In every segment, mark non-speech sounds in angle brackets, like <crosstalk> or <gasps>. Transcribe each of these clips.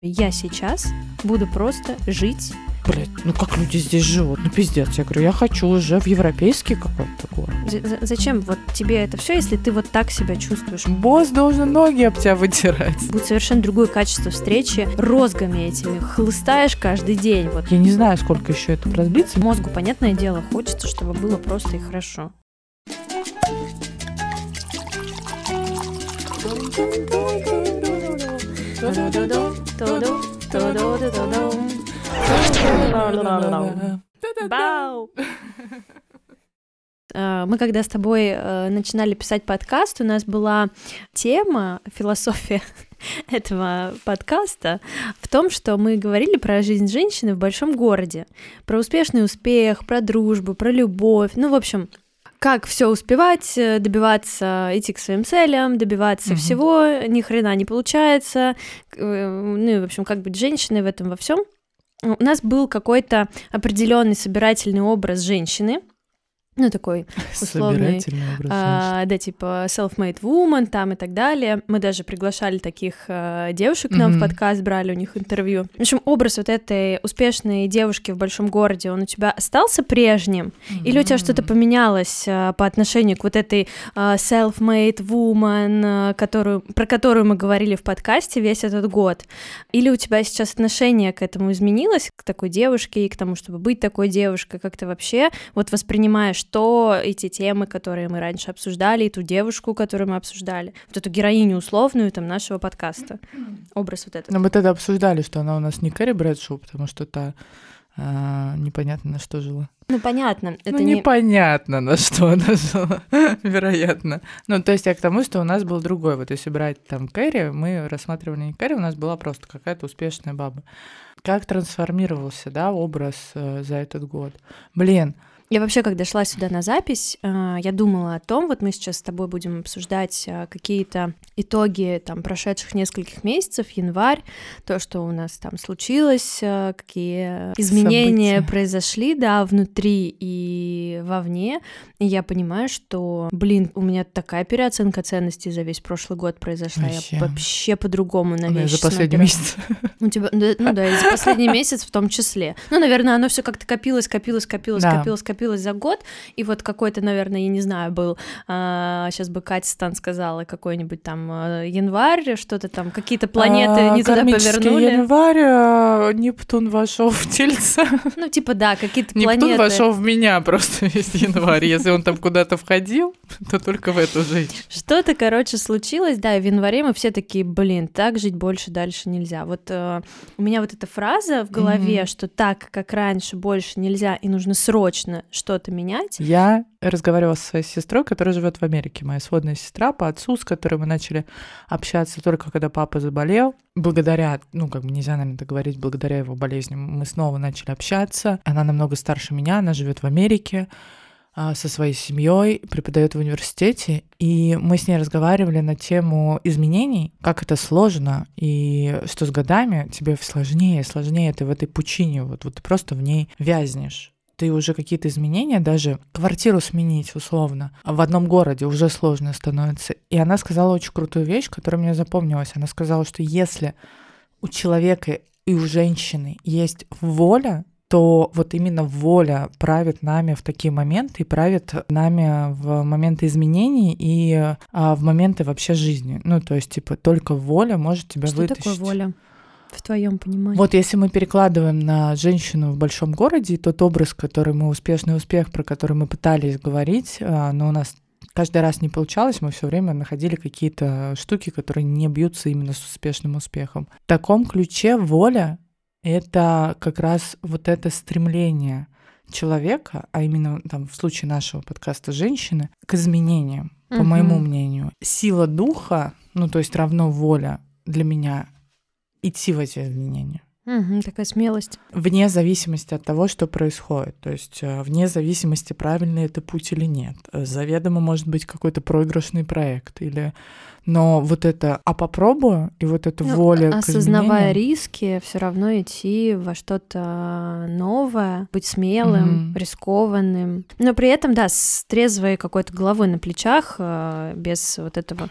Я сейчас буду просто жить. Блять, ну как люди здесь живут? Ну пиздец, я говорю, я хочу уже в европейский какой-то город. З- зачем вот тебе это все, если ты вот так себя чувствуешь? Босс должен ноги об тебя вытирать. Будет совершенно другое качество встречи розгами этими. Хлыстаешь каждый день. Вот. Я не знаю, сколько еще это продлится. Мозгу, понятное дело, хочется, чтобы было просто и хорошо. Бау! Э, Мы когда с тобой э, начинали писать подкаст, у нас была тема, философия <laughs> этого подкаста в том, что мы говорили про жизнь женщины в большом городе, про успешный успех, про дружбу, про любовь, ну, в общем, как все успевать, э, добиваться, идти к своим целям, добиваться Мгм. всего, ни хрена не получается, э, ну и, в общем, как быть женщиной в этом во всем. У нас был какой-то определенный собирательный образ женщины, ну такой <laughs> условный, а, да, типа self-made woman там и так далее. Мы даже приглашали таких а, девушек к нам в Мгм. подкаст, брали у них интервью. В общем, образ вот этой успешной девушки в большом городе, он у тебя остался прежним? женщины. Или у тебя что-то поменялось а, по отношению к вот этой а, self-made woman, а, которую, про которую мы говорили в подкасте весь этот год? Или у тебя сейчас отношение к этому изменилось, к такой девушке и к тому, чтобы быть такой девушкой? Как ты вообще вот воспринимаешь то, эти темы, которые мы раньше обсуждали, и ту девушку, которую мы обсуждали, вот эту героиню условную там нашего подкаста? Образ вот этот. Но мы тогда обсуждали, что она у нас не Кэрри Брэдшоу, потому что та а, непонятно на что жила. Ну, понятно, это ну, не... непонятно, на что она жила, <laughs> вероятно. Ну, то есть я к тому, что у нас был другой. Вот если брать там Кэрри, мы рассматривали не Кэрри, у нас была просто какая-то успешная баба. Как трансформировался, да, образ э, за этот год? Блин, Я вообще, когда шла сюда на запись, э, я думала о том, вот мы сейчас с тобой будем обсуждать э, какие-то итоги там прошедших нескольких месяцев, январь, то, что у нас там случилось, э, какие изменения События. произошли, да, внутри и вовне. И я понимаю, что, блин, у меня такая переоценка ценностей за весь прошлый год произошла. Вообще. Я вообще по-другому на ну, вещи за последний смотрю. месяц. У тебя, да, ну да, и за последний месяц в том числе. Ну, наверное, оно все как-то копилось, копилось, копилось, Да. копилось, копилось за год. И вот какой-то, наверное, я не знаю, был, сейчас бы Катя Стан сказала, какой-нибудь там э, январь, что-то там, какие-то планеты А, не туда повернули. январь, а, Нептун вошел в тельца. Ну, типа, да, какие-то Нептун планеты. вошел в меня просто весь январь. Если он там куда-то входил, то только в эту жизнь. Что-то, короче, случилось, да, в январе мы все такие, блин, так жить больше дальше нельзя. Вот э, у меня вот эта фраза в голове, Мгм. что так, как раньше, больше нельзя, и нужно срочно что-то менять. Я разговаривала со своей сестрой, которая живет в Америке, моя сводная сестра по отцу, с которой мы начали общаться только когда папа заболел. Благодаря, ну, как бы нельзя, наверное, так говорить, благодаря его болезни мы снова начали общаться. Она намного старше меня, она живет в Америке а, со своей семьей, преподает в университете, и мы с ней разговаривали на тему изменений, как это сложно, и что с годами тебе сложнее, сложнее ты в этой пучине, вот, вот ты просто в ней вязнешь ты уже какие-то изменения, даже квартиру сменить условно, а в одном городе уже сложно становится. И она сказала очень крутую вещь, которая мне запомнилась. Она сказала, что если у человека и у женщины есть воля, то вот именно воля правит нами в такие моменты и правит нами в моменты изменений и а, в моменты вообще жизни. Ну, то есть, типа, только воля может тебя Что вытащить. такое воля в твоем понимании? Вот если мы перекладываем на женщину в большом городе, тот образ, который мы успешный успех, про который мы пытались говорить, а, но у нас каждый раз не получалось, мы все время находили какие-то штуки, которые не бьются именно с успешным успехом. В таком ключе воля — это как раз вот это стремление человека, а именно там в случае нашего подкаста женщины, к изменениям, по Мгм. моему мнению. Сила духа, ну то есть равно воля для меня идти в эти изменения. Угу, такая смелость. Вне зависимости от того, что происходит. То есть э, вне зависимости, правильный это путь или нет. Заведомо может быть какой-то проигрышный проект или но вот это «а попробую» и вот эта ну, воля Осознавая к риски, все равно идти во что-то новое, быть смелым, mm-hmm. рискованным. Но при этом, да, с трезвой какой-то головой на плечах, э, без вот этого...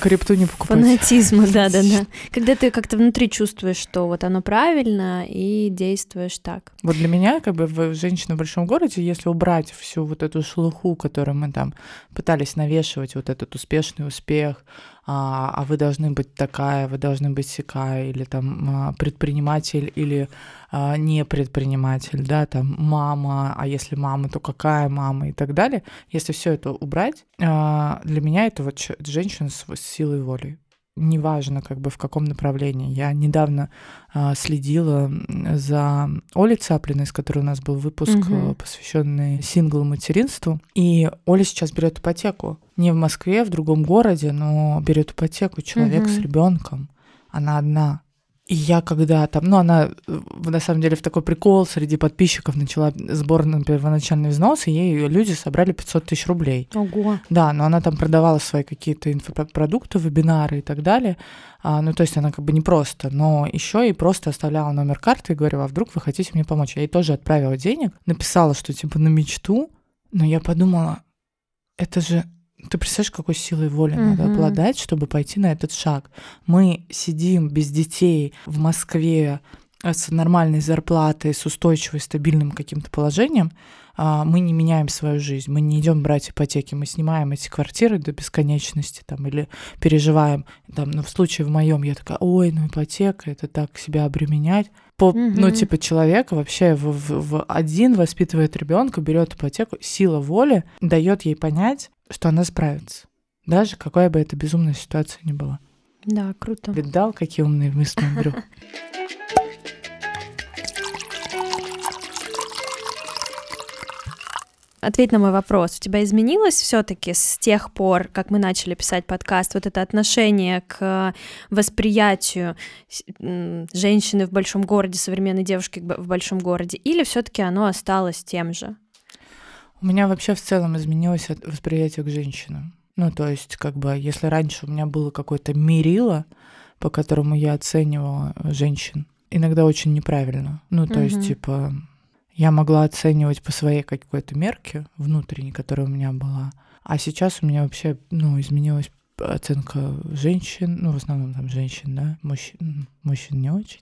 Крипту не покупать. Фанатизма, <laughs> да-да-да. Когда ты как-то внутри чувствуешь, что вот оно правильно, и действуешь так. Вот для меня, как бы, в «Женщина в большом городе», если убрать всю вот эту шелуху, которую мы там пытались навешивать, вот этот успешный успех, а, а вы должны быть такая, вы должны быть сякая, или там а, предприниматель, или а, не предприниматель, да, там мама, а если мама, то какая мама и так далее. Если все это убрать, а, для меня это вот женщина с, силой воли неважно, как бы в каком направлении. Я недавно а, следила за Олей Цаплиной, с которой у нас был выпуск, угу. посвященный сингл материнству. И Оля сейчас берет ипотеку. Не в Москве, в другом городе, но берет ипотеку человек угу. с ребенком. Она одна. И я когда там, ну, она на самом деле в такой прикол среди подписчиков начала сбор на первоначальный взнос, и ей люди собрали 500 тысяч рублей. Ого. Да, но она там продавала свои какие-то инфопродукты, вебинары и так далее. А, ну, то есть она как бы не просто, но еще и просто оставляла номер карты и говорила, а вдруг вы хотите мне помочь? Я ей тоже отправила денег, написала, что типа на мечту, но я подумала, это же ты представляешь, какой силой воли mm-hmm. надо обладать, чтобы пойти на этот шаг? Мы сидим без детей в Москве э, с нормальной зарплатой, с устойчивой, стабильным каким-то положением, а, мы не меняем свою жизнь, мы не идем брать ипотеки, мы снимаем эти квартиры до бесконечности там, или переживаем. Там, ну, в случае в моем я такая, ой, ну ипотека, это так себя обременять. По, mm-hmm. Ну, типа, человек вообще в, в, в один воспитывает ребенка, берет ипотеку, сила воли дает ей понять, что она справится. Даже какая бы это безумная ситуация ни была. Да, круто. Видал, какие умные мысли, Андрюх? <laughs> Ответь на мой вопрос. У тебя изменилось все-таки с тех пор, как мы начали писать подкаст, вот это отношение к восприятию женщины в большом городе, современной девушки в большом городе, или все-таки оно осталось тем же? У меня вообще в целом изменилось восприятие к женщинам. Ну, то есть, как бы, если раньше у меня было какое-то мерило, по которому я оценивала женщин, иногда очень неправильно. Ну, то угу. есть, типа, я могла оценивать по своей какой-то мерке внутренней, которая у меня была. А сейчас у меня вообще, ну, изменилась оценка женщин, ну, в основном там женщин, да, мужчин, мужчин не очень.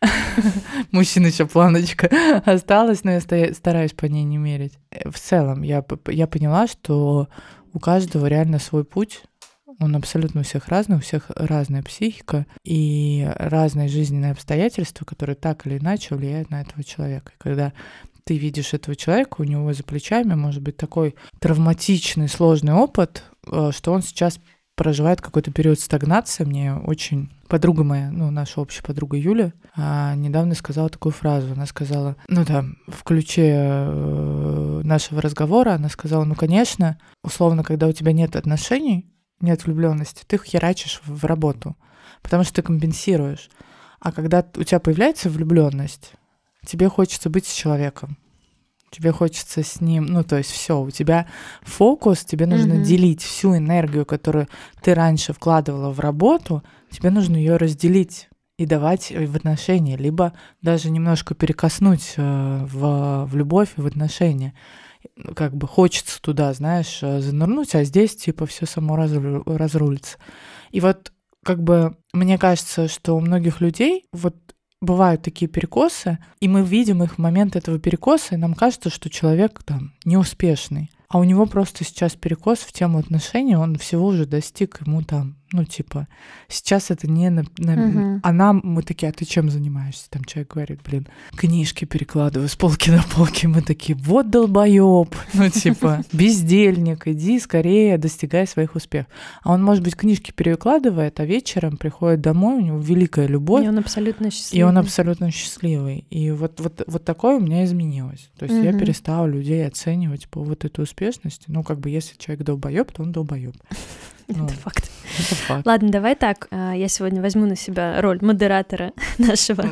<laughs> Мужчин еще планочка <laughs> осталась, но я стараюсь по ней не мерить. В целом, я, я поняла, что у каждого реально свой путь, он абсолютно у всех разный, у всех разная психика и разные жизненные обстоятельства, которые так или иначе влияют на этого человека. И когда ты видишь этого человека, у него за плечами может быть такой травматичный, сложный опыт, э, что он сейчас проживает какой-то период стагнации. Мне очень подруга моя, ну, наша общая подруга Юля, а, недавно сказала такую фразу. Она сказала, ну да, в ключе э, нашего разговора, она сказала, ну, конечно, условно, когда у тебя нет отношений, нет влюбленности, ты херачишь в работу, потому что ты компенсируешь. А когда у тебя появляется влюбленность, тебе хочется быть с человеком тебе хочется с ним, ну, то есть все, у тебя фокус, тебе нужно mm-hmm. делить всю энергию, которую ты раньше вкладывала в работу, тебе нужно ее разделить и давать в отношения, либо даже немножко перекоснуть э, в, в любовь и в отношения. Как бы хочется туда, знаешь, э, занырнуть, а здесь типа все само разру, разрулится. И вот как бы мне кажется, что у многих людей вот бывают такие перекосы, и мы видим их в момент этого перекоса, и нам кажется, что человек там неуспешный. А у него просто сейчас перекос в тему отношений, он всего уже достиг, ему там ну, типа, сейчас это не на... на... Угу. А нам мы такие, а ты чем занимаешься? Там человек говорит, блин, книжки перекладываю с полки на полки. Мы такие, вот долбоеб, <laughs> ну, типа, бездельник, иди скорее, достигай своих успехов. А он, может быть, книжки перекладывает, а вечером приходит домой, у него великая любовь. И он абсолютно счастливый. И он абсолютно счастливый. И вот, вот, вот такое у меня изменилось. То есть угу. я перестала людей оценивать по вот этой успешности. Ну, как бы, если человек долбоеб, то он долбоеб. Ну, Это факт. это факт. Ладно, давай так. а, Я сегодня возьму на себя роль модератора <laughs> нашего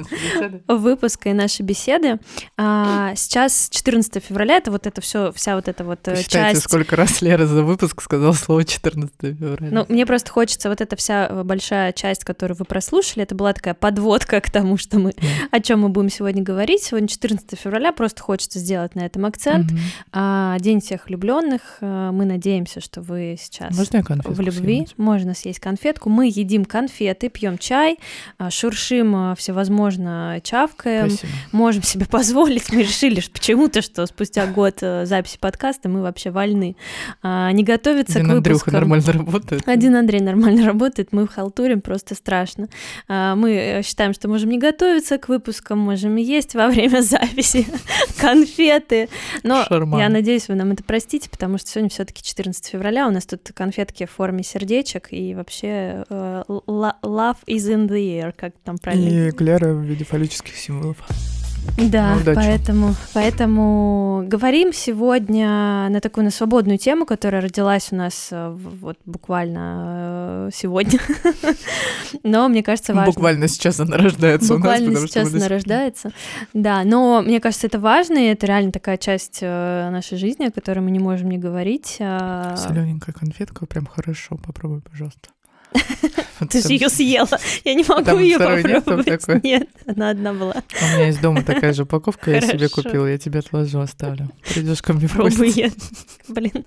выпуска и нашей беседы. А, Сейчас 14 февраля, это вот это все, вся вот эта вот э, Посчитайте, часть. сколько раз Лера за выпуск сказала слово 14 февраля. Ну, мне просто хочется вот эта вся э, большая часть, которую вы прослушали, это была такая подводка к тому, что мы, о чем мы будем сегодня говорить. Сегодня 14 февраля, просто хочется сделать на этом акцент. А, День всех влюбленных. Мы надеемся, что вы сейчас Можно я конфетку в любви. Можно съесть конфетку. Мы едим конфеты, пьем чай, а, шуршим а, всевозможно, чавкаем. Спасибо. Можем себе позволить. Мы решили что почему-то, что спустя год э, записи подкаста мы вообще вольны а, не готовиться Один к Андрюха выпускам. нормально работает. Один Андрей нормально работает, мы халтурим, просто страшно. Мы э, считаем, что можем не готовиться к выпускам, можем есть во время <laughs> записи конфеты. Но Шарман. я надеюсь, вы нам это простите, потому что сегодня все таки 14 февраля, у нас тут конфетки в форме сердечек, и вообще э, lo- love is in the air, как там правильно И эклеры в виде фаллических символов. Да, Ну, удачи. поэтому, поэтому говорим сегодня на такую на свободную тему, которая родилась у нас э, вот буквально э, сегодня. <laughs> Но мне кажется, важно. Буквально сейчас она рождается Буквально у нас, сейчас она рождается. Да, но мне кажется, это важно, и это реально такая часть э, нашей жизни, о которой мы не можем не говорить. а, Солененькая конфетка, прям хорошо. Попробуй, пожалуйста. <laughs> Ты же ее съела. Я не могу ее попробовать. Нет, она одна была. У меня есть дома такая же упаковка, я себе купила, я тебе отложу, оставлю. Придешь ко мне в гости. Блин.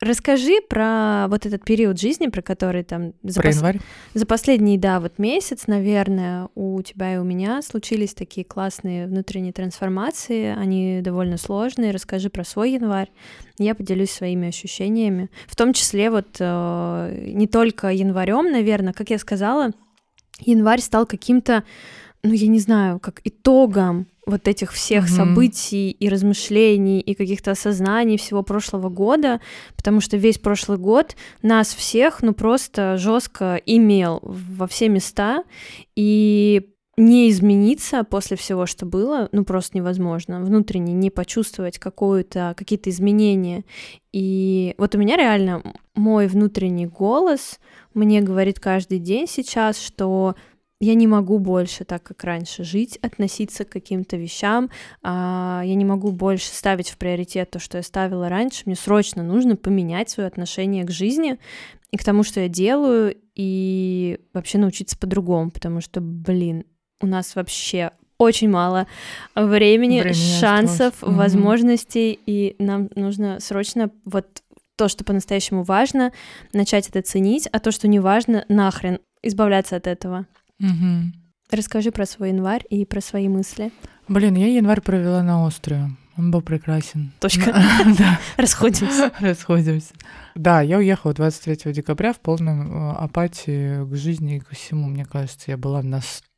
Расскажи про вот этот период жизни, про который там за, Про пос- январь? за последний, да, вот месяц, наверное, у тебя и у меня случились такие классные внутренние трансформации. Они довольно сложные. Расскажи про свой январь. Я поделюсь своими ощущениями. В том числе вот э, не только январем, наверное, как я сказала, январь стал каким-то, ну, я не знаю, как итогом вот этих всех Мгм. событий и размышлений и каких-то осознаний всего прошлого года, потому что весь прошлый год нас всех, ну, просто жестко имел во все места, и не измениться после всего, что было, ну, просто невозможно. Внутренне не почувствовать какую-то, какие-то изменения. И вот у меня реально мой внутренний голос мне говорит каждый день сейчас, что я не могу больше так, как раньше, жить, относиться к каким-то вещам. а, я не могу больше ставить в приоритет то, что я ставила раньше. Мне срочно нужно поменять свое отношение к жизни и к тому, что я делаю, и вообще научиться по-другому, потому что, блин, у нас вообще очень мало времени, Времени шансов, осталось. Возможностей, и нам нужно срочно вот то, что по-настоящему важно, начать это ценить, а то, что не важно, нахрен избавляться от этого. Мгм. Расскажи про свой январь и про свои мысли. Блин, я январь провела на острове. Он был прекрасен. Точка. <laughs> Да, Расходимся. <laughs> расходимся. Да, я уехала 23 декабря в полном э, апатии к жизни и ко всему. Мне кажется, я была настолько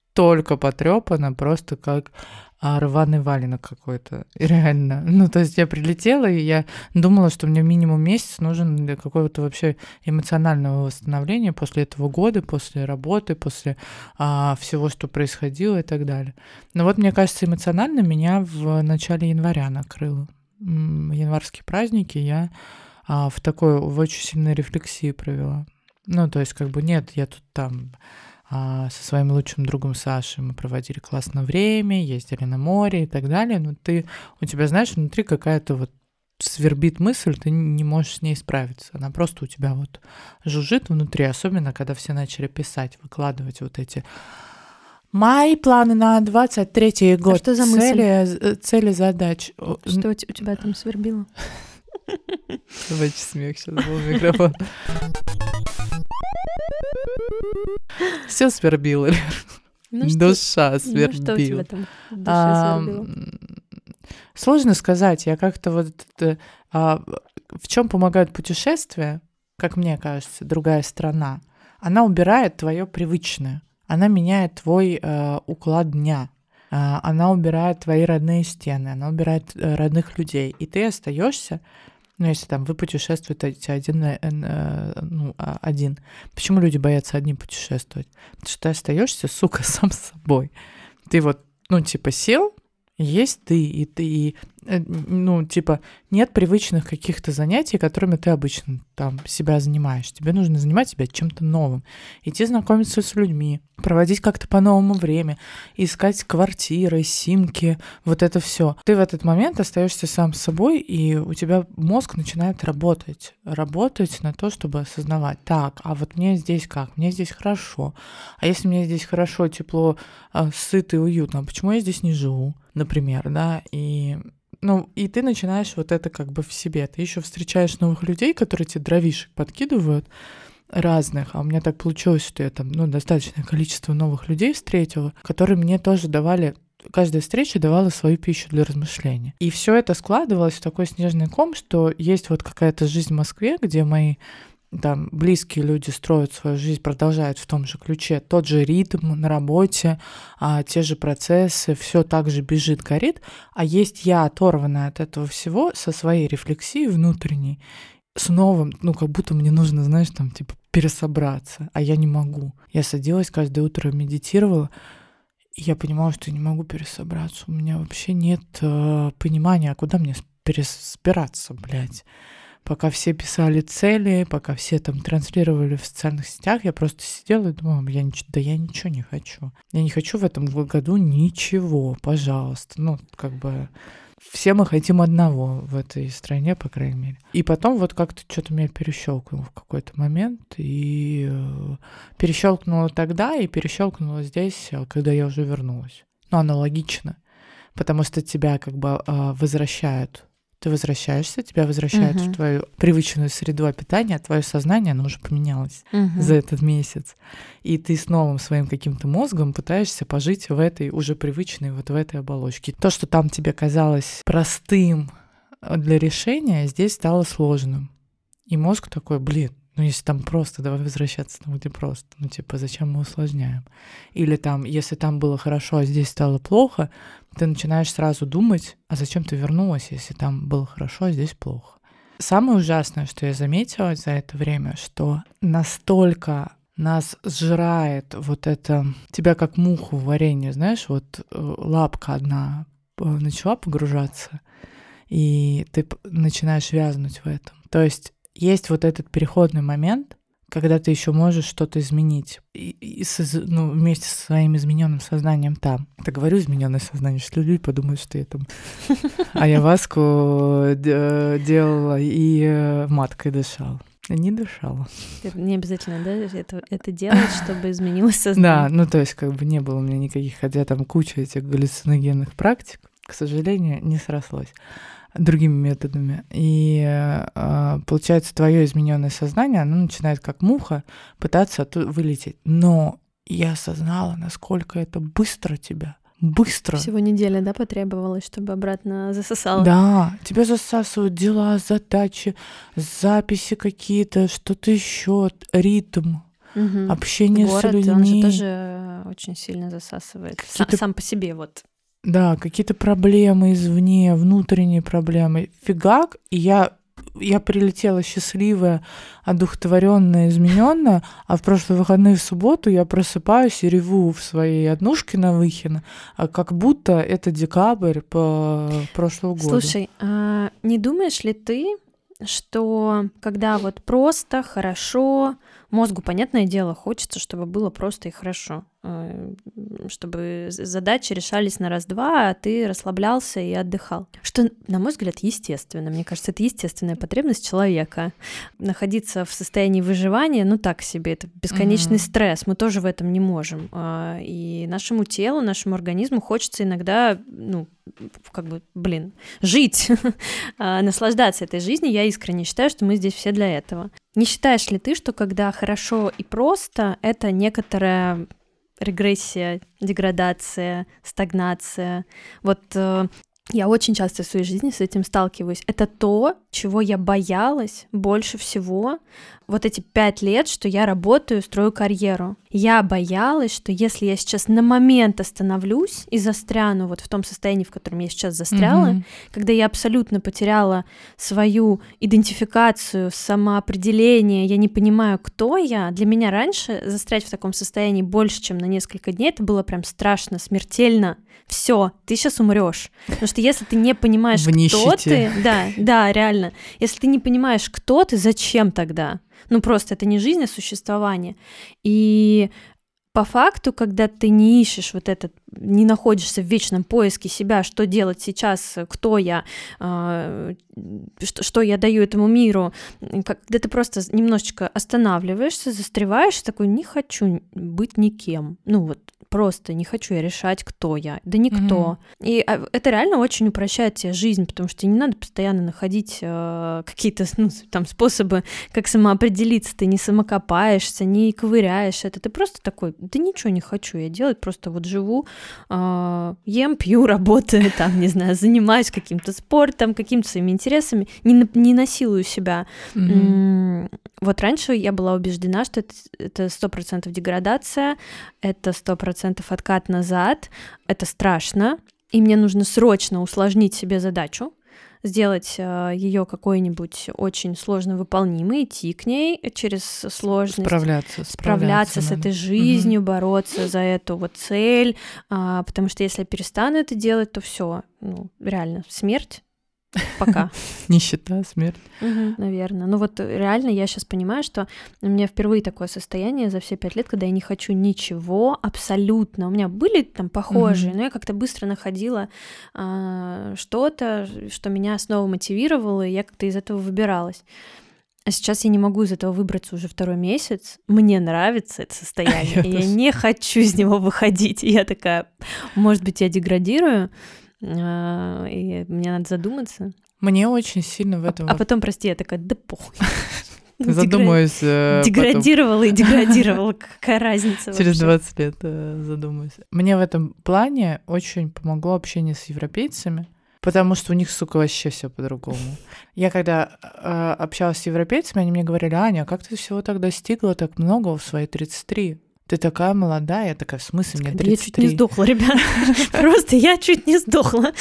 потрепана, просто как а, рваный валенок какой-то. <laughs> Реально. Ну, то есть я прилетела, и я думала, что мне минимум месяц нужен для какого-то вообще эмоционального восстановления после этого года, после работы, после а, всего, что происходило и так далее. Но вот, мне кажется, эмоционально меня в начале января накрыло. Январские праздники я а, в такой, в очень сильной рефлексии провела. Ну, то есть, как бы, нет, я тут там со своим лучшим другом Сашей мы проводили классное время, ездили на море и так далее, но ты, у тебя, знаешь, внутри какая-то вот свербит мысль, ты не можешь с ней справиться. Она просто у тебя вот жужжит внутри, особенно когда все начали писать, выкладывать вот эти Мои планы на 23 год. что за мысль? цели, з- цели задач. Что у те- у тебя там свербило? <laughs> Давайте смех сейчас был микрофон. <laughs> Все свербило. <laughs> Ну что, душа ну, что у тебя свербила. там А, Сложно сказать. Я как-то вот это, а, в чем помогают путешествия, как мне кажется, другая страна. Она убирает твое привычное. Она меняет твой э, уклад дня. А, Она убирает твои родные стены, она убирает э, родных людей. И ты остаешься, ну, если там вы путешествуете один, на- э, ну, а, один. Почему люди боятся одни путешествовать? Потому что ты остаешься, сука, <laughs> сам с собой. Ты вот, ну, типа, сел, есть ты, и ты, и Э, ну, типа, нет привычных каких-то занятий, которыми ты обычно там себя занимаешь. Тебе нужно занимать себя чем-то новым. Идти знакомиться с людьми, проводить как-то по-новому время, искать квартиры, симки, вот это все. Ты в этот момент остаешься сам с собой, и у тебя мозг начинает работать. Работать на то, чтобы осознавать, так, а вот мне здесь как? Мне здесь хорошо. А если мне здесь хорошо, тепло, а, сыто и уютно, почему я здесь не живу? Например, да, и ну, и ты начинаешь вот это как бы в себе. Ты еще встречаешь новых людей, которые тебе дровишек подкидывают разных. А у меня так получилось, что я там, ну, достаточное количество новых людей встретила, которые мне тоже давали каждая встреча давала свою пищу для размышления. И все это складывалось в такой снежный ком, что есть вот какая-то жизнь в Москве, где мои там близкие люди строят свою жизнь, продолжают в том же ключе, тот же ритм на работе, а, те же процессы, все так же бежит, горит, а есть я, оторванная от этого всего, со своей рефлексией внутренней, с новым, ну, как будто мне нужно, знаешь, там, типа, пересобраться, а я не могу. Я садилась каждое утро, медитировала, и я понимала, что не могу пересобраться. У меня вообще нет э, понимания, а куда мне пересобираться, блядь пока все писали цели, пока все там транслировали в социальных сетях, я просто сидела и думала, я ничего, да я ничего не хочу. Я не хочу в этом году ничего, пожалуйста. Ну, как бы все мы хотим одного в этой стране, по крайней мере. И потом вот как-то что-то меня перещелкнуло в какой-то момент, и э, перещелкнуло тогда, и перещелкнуло здесь, э, когда я уже вернулась. Ну, аналогично, потому что тебя как бы э, возвращают ты возвращаешься, тебя возвращают uh-huh. в твою привычную среду обитания, а твое сознание, оно уже поменялось uh-huh. за этот месяц. И ты с новым своим каким-то мозгом пытаешься пожить в этой уже привычной, вот в этой оболочке. То, что там тебе казалось простым для решения, здесь стало сложным. И мозг такой, блин, ну, если там просто, давай возвращаться там, где просто. Ну, типа, зачем мы усложняем? Или там, если там было хорошо, а здесь стало плохо, ты начинаешь сразу думать, а зачем ты вернулась, если там было хорошо, а здесь плохо. Самое ужасное, что я заметила за это время, что настолько нас сжирает вот это, тебя как муху в варенье, знаешь, вот э, лапка одна э, начала погружаться, и ты начинаешь вязнуть в этом. То есть есть вот этот переходный момент, когда ты еще можешь что-то изменить и, и ну, вместе со своим измененным сознанием там. Это говорю измененное сознание, что люди подумают, что я там <laughs> аяваску делала и э, маткой дышала. Не дышала. Не обязательно, да, это, это делать, чтобы изменилось <laughs> сознание. Да, ну то есть как бы не было у меня никаких, хотя там куча этих галлюциногенных практик, к сожалению, не срослось другими методами. И э, получается, твое измененное сознание, оно начинает как муха пытаться оттуда вылететь. Но я осознала, насколько это быстро тебя. Быстро. Всего неделя, да, потребовалось, чтобы обратно засосало? Да, тебя засасывают дела, задачи, записи какие-то, что-то еще, ритм, угу. общение Город, с людьми. Он же тоже очень сильно засасывает. Сам, сам по себе вот. Да, какие-то проблемы извне, внутренние проблемы. Фигак, и я я прилетела счастливая, одухотворенная, измененная, а в прошлые выходные в субботу я просыпаюсь и реву в своей однушке на Выхино, а как будто это декабрь по прошлого года. Слушай, а не думаешь ли ты, что когда вот просто, хорошо, мозгу, понятное дело, хочется, чтобы было просто и хорошо. Э, чтобы задачи решались на раз-два, а ты расслаблялся и отдыхал. Что, на мой взгляд, естественно. Мне кажется, это естественная потребность человека. Находиться в состоянии выживания, ну так себе, это бесконечный mm-hmm. стресс. Мы тоже в этом не можем. А, и нашему телу, нашему организму хочется иногда, ну, как бы, блин, жить, <laughs> а, наслаждаться этой жизнью. Я искренне считаю, что мы здесь все для этого. Не считаешь ли ты, что когда хорошо и просто, это некоторая регрессия, деградация, стагнация. Вот э, я очень часто в своей жизни с этим сталкиваюсь. Это то, чего я боялась больше всего вот эти пять лет, что я работаю, строю карьеру. Я боялась, что если я сейчас на момент остановлюсь и застряну вот в том состоянии, в котором я сейчас застряла, mm-hmm. когда я абсолютно потеряла свою идентификацию, самоопределение, я не понимаю, кто я. Для меня раньше застрять в таком состоянии больше, чем на несколько дней, это было прям страшно, смертельно. Все, ты сейчас умрешь. Потому что что если ты не понимаешь, В кто ты, да, да, реально, если ты не понимаешь, кто ты, зачем тогда? Ну просто это не жизнь, а существование. И по факту, когда ты не ищешь вот этот, не находишься в вечном поиске себя, что делать сейчас, кто я, э, что, что я даю этому миру, когда ты просто немножечко останавливаешься, застреваешь, такой, не хочу быть никем. Ну вот просто не хочу я решать, кто я. Да никто. И а, это реально очень упрощает тебе жизнь, потому что тебе не надо постоянно находить э, какие-то <laughs> ну, там способы, как самоопределиться. Ты не самокопаешься, не ковыряешь это. Ты просто такой, да ничего не хочу я делать, просто вот живу, э, ем, пью, <laughs> работаю, там, не знаю, занимаюсь каким-то спортом, какими-то своими интересами, не, не насилую себя. М, Вот раньше я была убеждена, что это- это сто процентов деградация, это сто процентов откат назад, это страшно, и мне нужно срочно усложнить себе задачу, сделать ее какой-нибудь очень сложно выполнимой, идти к ней через сложность, Справляться. справляться с надо. этой жизнью, бороться за эту вот цель, а, потому что если я перестану это делать, то все, ну реально смерть. Пока. <laughs> Нищета, смерть. Наверное. Ну вот реально я сейчас понимаю, что у меня впервые такое состояние за все пять лет, когда я не хочу ничего абсолютно. У меня были там похожие, Мгм. но я как-то быстро находила а, что-то, что меня снова мотивировало, и я как-то из этого выбиралась. А сейчас я не могу из этого выбраться уже второй месяц. Мне нравится это состояние, <laughs> Я не хочу из него выходить. И я такая, может быть, я деградирую, и мне надо задуматься. Мне очень сильно в А- этом А, потом, прости, я такая, да похуй. <laughs> Задумаюсь. э. Деградировала и деградировала. <laughs> Какая разница Через вообще? 20 лет э, задумаюсь. Мне в этом плане очень помогло общение с европейцами, потому что у них, сука, вообще все по-другому. <laughs> Я когда э, общалась с европейцами, они мне говорили, Аня, а как ты всего так достигла так много в свои 33? Ты такая молодая, я такая, в смысле, мне Да Я чуть не 33? сдохла, ребят. <laughs> Просто я чуть не сдохла.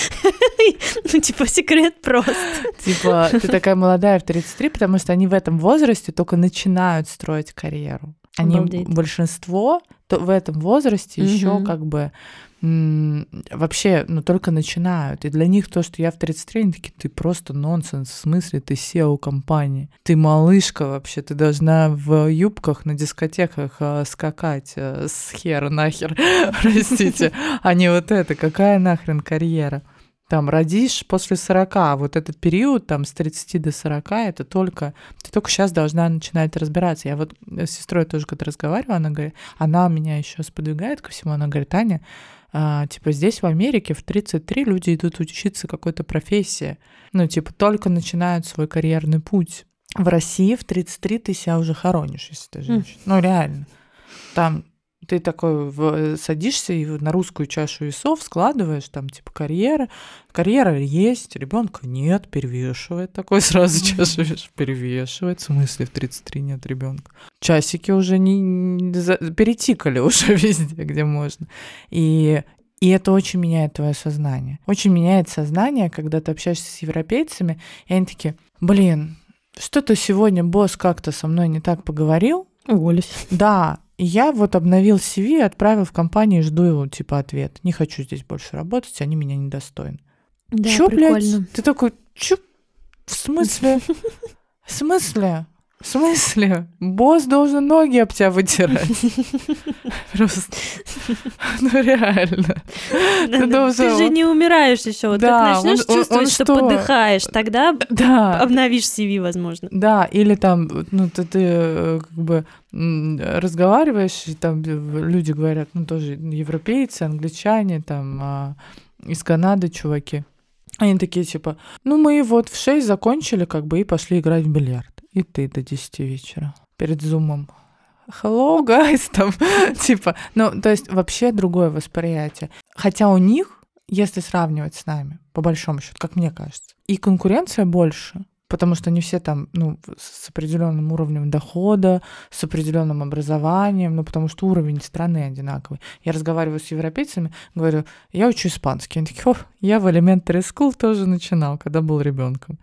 Ну, типа, секрет просто. Типа, ты такая молодая в 33, потому что они в этом возрасте только начинают строить карьеру. Они большинство то в этом возрасте еще как бы вообще, ну, только начинают. И для них то, что я в 33, они такие, ты просто нонсенс, в смысле, ты SEO компании. Ты малышка вообще, ты должна в юбках на дискотеках э, скакать э, с хера нахер, <laughs> простите, а не вот это, какая нахрен карьера. Там родишь после 40, а вот этот период там с 30 до 40, это только, ты только сейчас должна начинать разбираться. Я вот с сестрой тоже когда разговариваю, она говорит, она меня еще сподвигает ко всему, она говорит, Таня, а, типа здесь в Америке в 33 люди идут учиться какой-то профессии, ну типа только начинают свой карьерный путь. В России в 33 ты себя уже хоронишь, если ты женщина. Ну реально. Там ты такой в- садишься и на русскую чашу весов складываешь, там типа карьера, карьера есть, ребенка нет, перевешивает такой сразу чашу весов, перевешивает, в смысле в 33 нет ребенка. Часики уже не, не перетикали <laughs> уже везде, где можно. И и это очень меняет твое сознание. Очень меняет сознание, когда ты общаешься с европейцами, и они такие, блин, что-то сегодня босс как-то со мной не так поговорил, Уволюсь. да, я вот обновил CV, отправил в компанию, жду его, типа, ответ. Не хочу здесь больше работать, они меня недостойны. Да, Чё, прикольно. блядь? Ты такой, чё? В смысле? <laughs> В смысле? В смысле? Босс должен ноги об тебя вытирать. <laughs> Просто. <laughs> Ну реально. Да, должен- Ты же не умираешь еще. Вот как начнешь чувствовать, что подыхаешь, тогда Да. обновишь CV, возможно. Да, или там, ну, ты, э, как бы разговариваешь, и там э, люди говорят, ну, тоже европейцы, англичане, там, а, из Канады чуваки. Они такие, типа, ну, мы вот в 6 закончили, как бы, и пошли играть в бильярд. И ты до 10 вечера перед зумом. Hello, guys, <laughs> там, типа, ну, то есть вообще другое восприятие. Хотя у них, если сравнивать с нами, по большому счету, как мне кажется, и конкуренция больше, потому что они все там, ну, с определенным уровнем дохода, с определенным образованием, ну, потому что уровень страны одинаковый. Я разговариваю с европейцами, говорю, я учу испанский. Они такие, я в elementary school тоже начинал, когда был ребенком.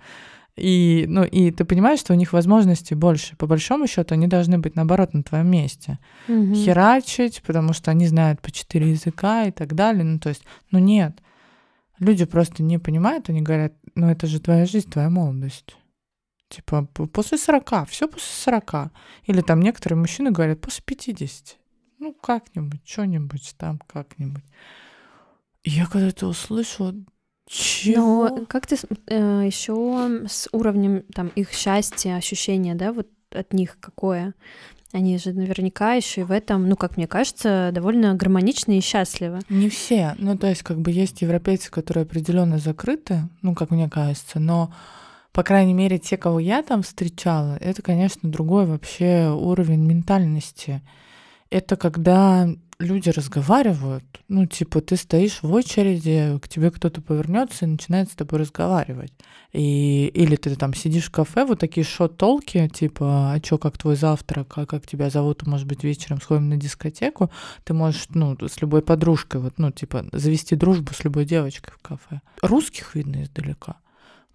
И, ну, и ты понимаешь, что у них возможностей больше. По большому счету, они должны быть, наоборот, на твоем месте. Мгм. Херачить, потому что они знают по четыре языка и так далее. Ну, то есть, ну, нет. Люди просто не понимают, они говорят, ну это же твоя жизнь, твоя молодость. Типа после 40, все после 40. Или там некоторые мужчины говорят после 50. Ну, как-нибудь, что-нибудь там, как-нибудь. Я когда это услышала, чего? Но как ты э, еще с уровнем там их счастья, ощущения, да, вот от них какое? Они же наверняка еще и в этом, ну, как мне кажется, довольно гармоничны и счастливы. Не все. Ну, то есть, как бы есть европейцы, которые определенно закрыты, ну, как мне кажется, но по крайней мере, те, кого я там встречала, это, конечно, другой вообще уровень ментальности. Это когда люди разговаривают, ну, типа, ты стоишь в очереди, к тебе кто-то повернется и начинает с тобой разговаривать. И, или ты там сидишь в кафе, вот такие шот-толки, типа, а чё, как твой завтрак, а как тебя зовут, может быть, вечером сходим на дискотеку, ты можешь, ну, с любой подружкой, вот, ну, типа, завести дружбу с любой девочкой в кафе. Русских видно издалека.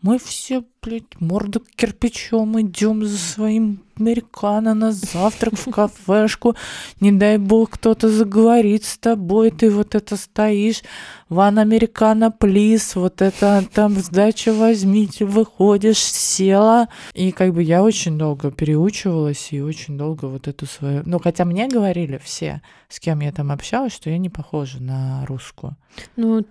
Мы все, блядь, морда кирпичом идем за своим американо на завтрак в кафешку. Не дай бог кто-то заговорит с тобой, ты вот это стоишь. Ван американо, плиз, вот это там сдача возьмите, выходишь, села. И как бы я очень долго переучивалась и очень долго вот эту свою... Ну, хотя мне говорили все, с кем я там общалась, что я не похожа на русскую. Ну,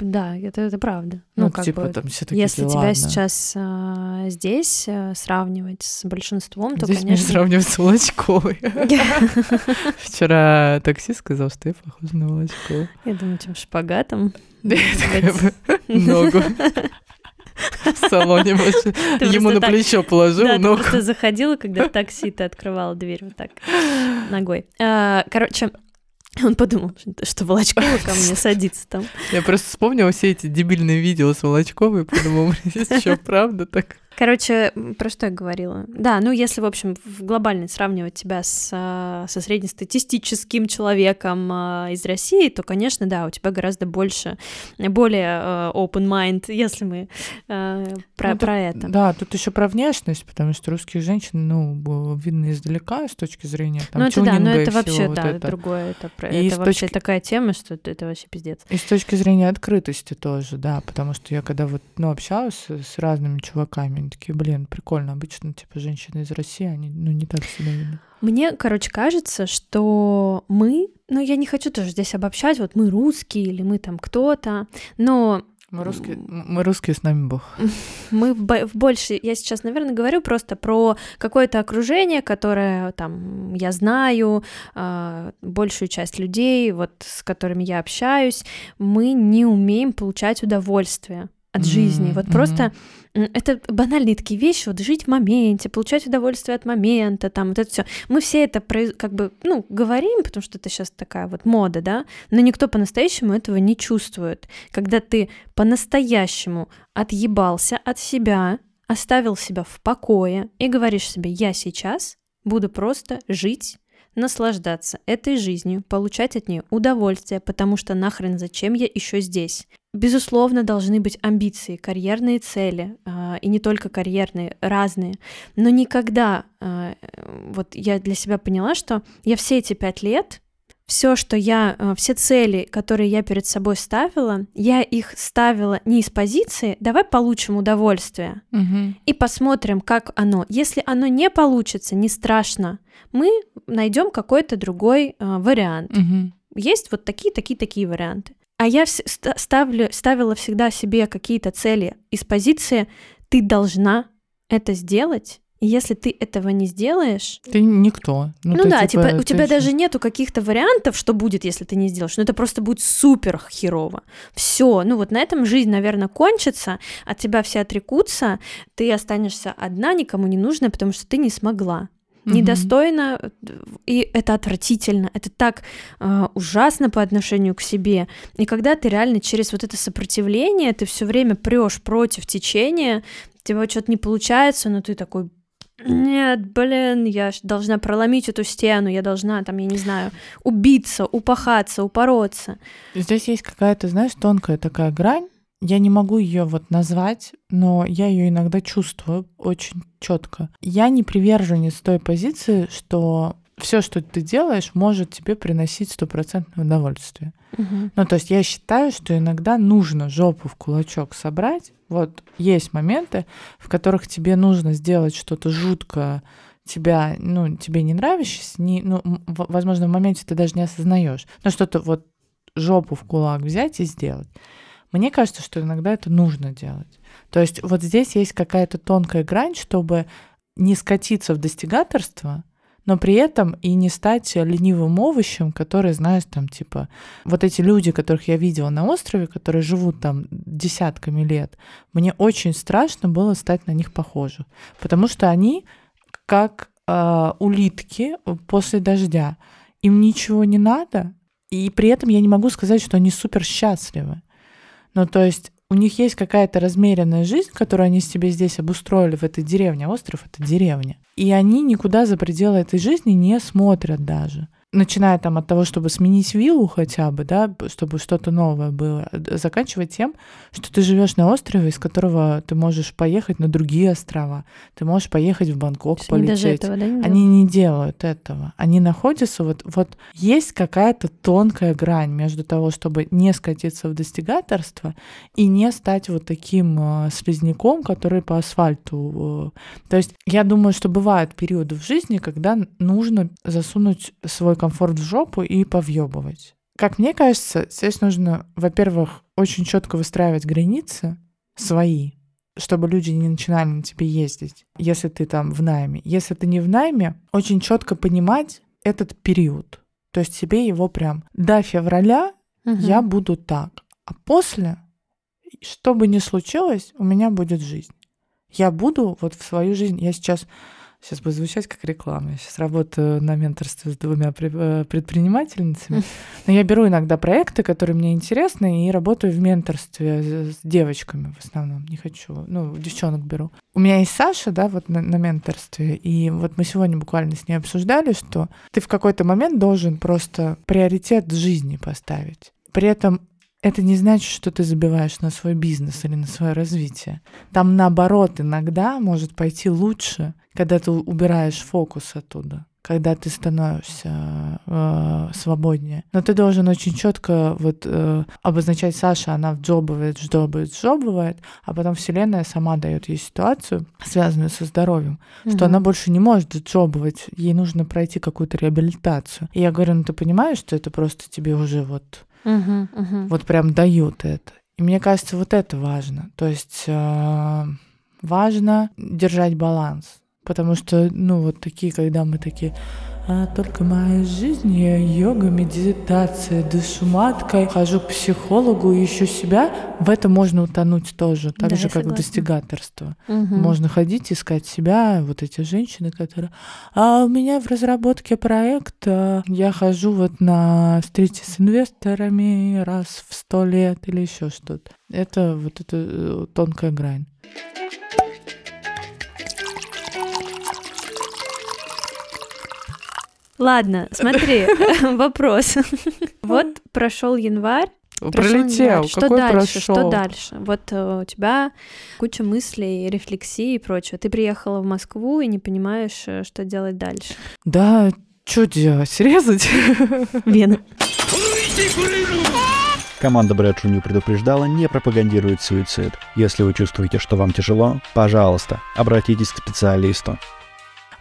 да, это, это правда. Ну, Ну, как типа бы, там все такие, если тебя «Ладно». сейчас а, здесь а, сравнивать с большинством, то, Здесь конечно... сравнивают с Волочковой. <laughs> Вчера такси сказал, что я похожа на Волочкову. Я думаю, этим шпагатом. <laughs> Ногу в салоне Ему на так- плечо положил Да, ты ногу. просто заходила, когда в такси ты открывала дверь вот так ногой. А, Короче, <laughs> он подумал, что- Волочкова ко мне <laughs> садится там. Я просто вспомнила все эти дебильные видео с Волочковой подумала, <laughs> блин, что, правда так? Короче, про что я говорила? Да, ну если, в общем, в глобально сравнивать тебя с, а, со среднестатистическим человеком а, из России, то, конечно, да, у тебя гораздо больше, более а, open mind, <laughs> если мы про, Ну, про это. Да, тут еще про внешность, потому что русских женщин, ну, видно издалека с точки зрения там ну это да, но это вообще, вот да, это. другое, это, И это вообще точки- такая тема, что это, это вообще пиздец. И с точки зрения открытости тоже, да, потому что я когда вот, ну, общалась с разными чуваками, такие, блин, прикольно, обычно, типа, женщины из России, они, ну, не так себя ведут. Мне, короче, кажется, что мы, ну я не хочу тоже здесь обобщать, вот мы русские или мы там кто-то, но Мы русские, мы русские, с нами Бог. <laughs> мы в больше, я сейчас, наверное, говорю просто про какое-то окружение, которое там я знаю, а, большую часть людей, вот с которыми я общаюсь, мы не умеем получать удовольствие от жизни. М, Вот просто это банальные такие вещи, вот жить в моменте, получать удовольствие от момента, там вот это все. Мы все это как бы, ну, говорим, потому что это сейчас такая вот мода, да, но никто по-настоящему этого не чувствует. Когда ты по-настоящему отъебался от себя, оставил себя в покое и говоришь себе, я сейчас буду просто жить, наслаждаться этой жизнью, получать от нее удовольствие, потому что нахрен зачем я еще здесь? Безусловно, должны быть амбиции, карьерные цели, а, и не только карьерные, разные. Но никогда, а, вот я для себя поняла, что я все эти пять лет все, что я, а, все цели, которые я перед собой ставила, я их ставила не из позиции «давай получим удовольствие», и посмотрим, как оно. Если оно не получится, не страшно, мы найдем какой-то другой вариант. Мгм. Есть вот такие, такие, такие варианты. А я ставлю, ставила всегда себе какие-то цели из позиции «ты должна это сделать», и если ты этого не сделаешь, Ты никто. ну, ты, да, типа, у ты тебя даже нету каких-то вариантов, что будет, если ты не сделаешь. Ну это просто будет супер херово. Все, ну вот на этом жизнь, наверное, кончится, от тебя все отрекутся, ты останешься одна, никому не нужная, потому что ты не смогла. Мгм. Недостойно, и это отвратительно, это так э, ужасно по отношению к себе. И когда ты реально через вот это сопротивление, ты все время прешь против течения, у тебя что-то не получается, но ты такой, нет, блин, я должна проломить эту стену, я должна, там, я не знаю, убиться, упахаться, упороться. Здесь есть какая-то, знаешь, тонкая такая грань. Я не могу ее вот назвать, но я ее иногда чувствую очень четко. Я не приверженец той позиции, что все, что ты делаешь, может тебе приносить стопроцентное удовольствие. Мгм. Ну, то есть я считаю, что иногда нужно жопу в кулачок собрать. Вот есть моменты, в которых тебе нужно сделать что-то жутко тебя, ну, тебе не нравящееся, не, ну, возможно, в моменте ты даже не осознаешь, но что-то вот жопу в кулак взять и сделать. Мне кажется, что иногда это нужно делать. То есть вот здесь есть какая-то тонкая грань, чтобы не скатиться в достигаторство, но при этом и не стать ленивым овощем, который, знаешь, там, типа, вот эти люди, которых я видела на острове, которые живут там десятками лет, мне очень страшно было стать на них похожим, потому что они как э, улитки после дождя. Им ничего не надо, и при этом я не могу сказать, что они супер счастливы. Ну, то есть у них есть какая-то размеренная жизнь, которую они себе здесь обустроили в этой деревне. Остров — это деревня. И они никуда за пределы этой жизни не смотрят даже. Начиная там от того, чтобы сменить виллу хотя бы, да, чтобы что-то новое было, д- заканчивая тем, что ты живешь на острове, из которого ты можешь поехать на другие острова. Ты можешь поехать в Бангкок, они даже полететь. этого, да, не Они не делают этого. Они находятся вот, вот есть какая-то тонкая грань между того, чтобы не скатиться в достигаторство и не стать вот таким э, слизняком, который по асфальту. э. То есть я думаю, что бывают периоды в жизни, когда нужно засунуть свой комфорт в жопу и повъебывать. Как мне кажется, здесь нужно, во-первых, очень четко выстраивать границы свои, чтобы люди не начинали на тебе ездить, если ты там в найме. Если ты не в найме, очень четко понимать этот период. То есть себе его прям до февраля Мгм. я буду так, а после, что бы ни случилось, у меня будет жизнь. Я буду вот в свою жизнь, я сейчас, сейчас будет звучать как реклама, я сейчас работаю на менторстве с двумя э, предпринимательницами, <laughs> но я беру иногда проекты, которые мне интересны, и работаю в менторстве с- с девочками в основном, не хочу, ну, девчонок беру. У меня есть Саша, да, вот на, на менторстве, и вот мы сегодня буквально с ней обсуждали, что ты в какой-то момент должен просто приоритет жизни поставить. При этом это не значит, что ты забиваешь на свой бизнес или на свое развитие. Там наоборот иногда может пойти лучше, когда ты убираешь фокус оттуда когда ты становишься э, свободнее. Но ты должен очень четко вот э, обозначать Саша, она вджобывает, вджобывает, вджобывает, а потом Вселенная сама дает ей ситуацию, связанную со здоровьем, что Мгм. она больше не может джобывать, ей нужно пройти какую-то реабилитацию. И я говорю, ну ты понимаешь, что это просто тебе уже вот Мгм, мгм. вот прям дают это. И мне кажется, вот это важно. То есть э, важно держать баланс. Потому что, ну, вот такие, когда мы такие, а только моя жизнь, я йога, медитация, дышу маткой, хожу к психологу, ищу себя, в это можно утонуть тоже, так Да, же, как согласна. достигаторство. Мгм. Можно ходить, искать себя, вот эти женщины, которые... А у меня в разработке проекта я хожу вот на встречи с инвесторами раз в сто лет или еще что-то. Это вот эта э, тонкая грань. Ладно, <laughs> смотри, <laughs> вопрос. <laughs> Вот прошел январь. Пролетел. Что какой дальше? Что прошел? дальше? Вот э, у тебя куча мыслей, рефлексий и прочего. Ты приехала в Москву и не понимаешь, э, что делать дальше. Да, что делать? Резать? Вена. Команда Брэд не предупреждала, не пропагандирует суицид. Если вы чувствуете, что вам тяжело, пожалуйста, обратитесь к специалисту.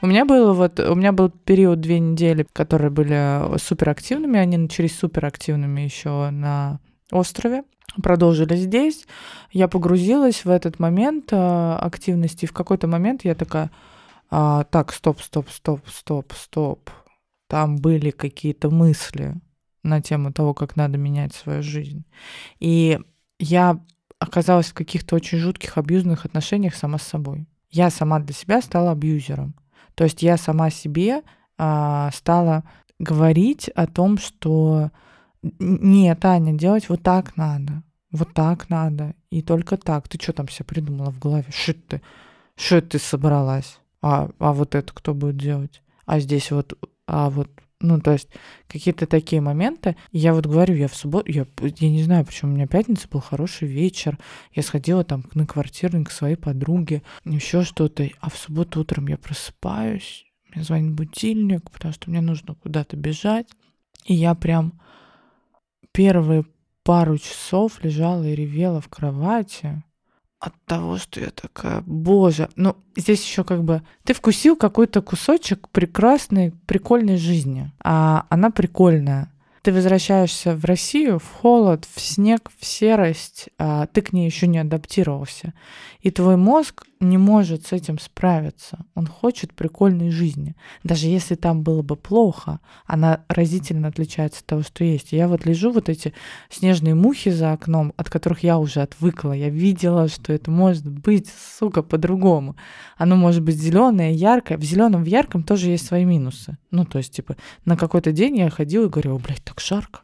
У меня было вот, у меня был период две недели, которые были суперактивными, они начались суперактивными еще на острове, продолжили здесь. Я погрузилась в этот момент э, активности, и в какой-то момент я такая, «А, так, стоп, стоп, стоп, стоп, стоп. Там были какие-то мысли на тему того, как надо менять свою жизнь. И я оказалась в каких-то очень жутких абьюзных отношениях сама с собой. Я сама для себя стала абьюзером. То есть я сама себе а, стала говорить о том, что «Н- нет, Аня, делать вот так надо, вот так надо, и только так. Ты что там себе придумала в голове? Что ты? Что ты собралась? А, а вот это кто будет делать? А здесь вот, а вот, ну, то есть какие-то такие моменты. Я вот говорю, я в субботу, я, я не знаю, почему у меня пятница был хороший вечер, я сходила там на квартирник к своей подруге, еще что-то. А в субботу утром я просыпаюсь, Мне звонит будильник, потому что мне нужно куда-то бежать. И я прям первые пару часов лежала и ревела в кровати от того, что я такая, боже, ну здесь еще как бы ты вкусил какой-то кусочек прекрасной, прикольной жизни, а она прикольная. Ты возвращаешься в Россию, в холод, в снег, в серость, а ты к ней еще не адаптировался. И твой мозг не может с этим справиться. Он хочет прикольной жизни. Даже если там было бы плохо, она разительно отличается от того, что есть. Я вот лежу, вот эти снежные мухи за окном, от которых я уже отвыкла. Я видела, что это может быть, сука, по-другому. Оно может быть зеленое, яркое. В зеленом, в ярком тоже есть свои минусы. Ну, то есть, типа, на какой-то день я ходила и говорила, блядь, так жарко.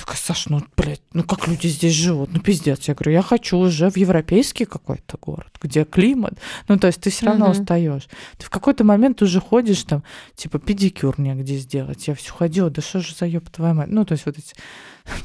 Такая, Саш, ну, блядь, ну как люди здесь живут? Ну, пиздец. Я говорю, я хочу уже в европейский какой-то город, где климат. Ну, то есть ты все равно uh-huh. устаешь. Ты в какой-то момент уже ходишь там, типа, педикюр негде сделать. Я все ходила, да что же за ёб твоя мать? Ну, то есть вот эти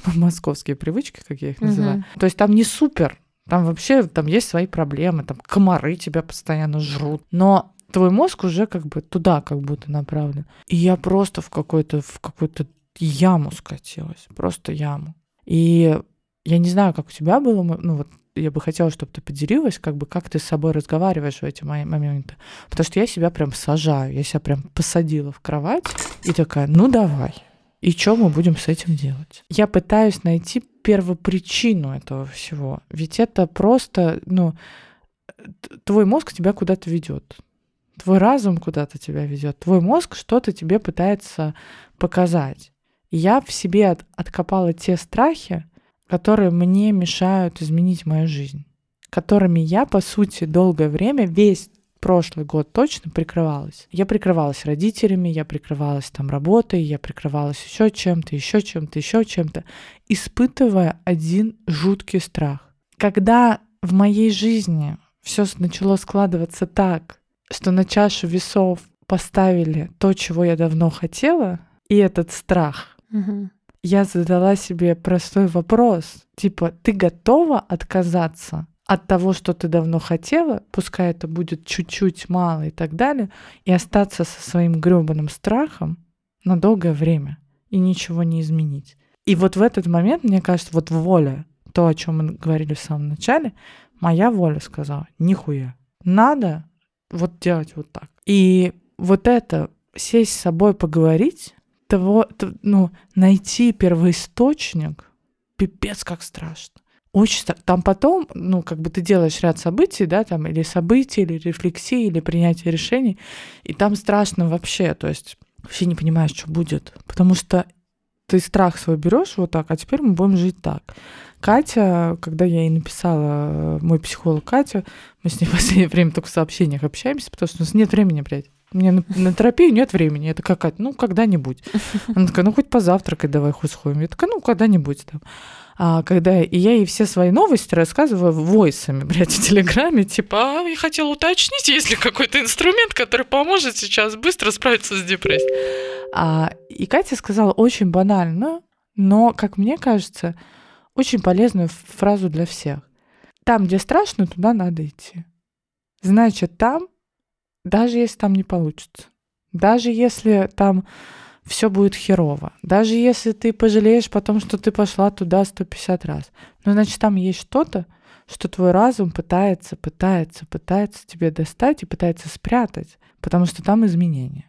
<laughs> московские привычки, как я их называю. Uh-huh. То есть там не супер, там вообще там есть свои проблемы, там комары тебя постоянно жрут. Но твой мозг уже как бы туда как будто направлен. И я просто в какой-то в какой-то яму скатилась, просто яму. И я не знаю, как у тебя было, ну вот я бы хотела, чтобы ты поделилась, как бы как ты с собой разговариваешь в эти мои моменты. Потому что я себя прям сажаю, я себя прям посадила в кровать и такая, ну давай. И что мы будем с этим делать? Я пытаюсь найти первопричину этого всего. Ведь это просто, ну, твой мозг тебя куда-то ведет. Твой разум куда-то тебя ведет. Твой мозг что-то тебе пытается показать я в себе от, откопала те страхи, которые мне мешают изменить мою жизнь, которыми я, по сути, долгое время, весь прошлый год точно прикрывалась. Я прикрывалась родителями, я прикрывалась там работой, я прикрывалась еще чем-то, еще чем-то, еще чем-то, испытывая один жуткий страх. Когда в моей жизни все начало складываться так, что на чашу весов поставили то, чего я давно хотела, и этот страх, Я задала себе простой вопрос, типа, ты готова отказаться от того, что ты давно хотела, пускай это будет чуть-чуть мало и так далее, и остаться со своим грёбаным страхом на долгое время и ничего не изменить. И вот в этот момент, мне кажется, вот воля, то, о чем мы говорили в самом начале, моя воля сказала, нихуя, надо вот делать вот так. И вот это, сесть с собой поговорить, того, ну, найти первоисточник, пипец как страшно. Очень страшно. Там потом, ну, как бы ты делаешь ряд событий, да, там, или событий, или рефлексии, или принятия решений, и там страшно вообще, то есть вообще не понимаешь, что будет, потому что ты страх свой берешь вот так, а теперь мы будем жить так. Катя, когда я ей написала, мой психолог Катя, мы с ней в последнее <laughs> время только в сообщениях общаемся, потому что у нас нет времени, блядь. Мне на, на терапию нет времени. Это какая-то, ну, когда-нибудь. <laughs> Она такая, ну, хоть позавтракать давай хоть сходим. Я такая, ну, когда-нибудь там. А когда и я ей все свои новости рассказываю войсами, блядь, в Телеграме, типа, а, я хотела уточнить, есть ли какой-то инструмент, который поможет сейчас быстро справиться с депрессией. А, и Катя сказала очень банально, но, как мне кажется, очень полезную фразу для всех. Там, где страшно, туда надо идти. Значит, там даже если там не получится, даже если там все будет херово, даже если ты пожалеешь потом, что ты пошла туда 150 раз, ну, значит, там есть что-то, что твой разум пытается, пытается, пытается тебе достать и пытается спрятать, потому что там изменения.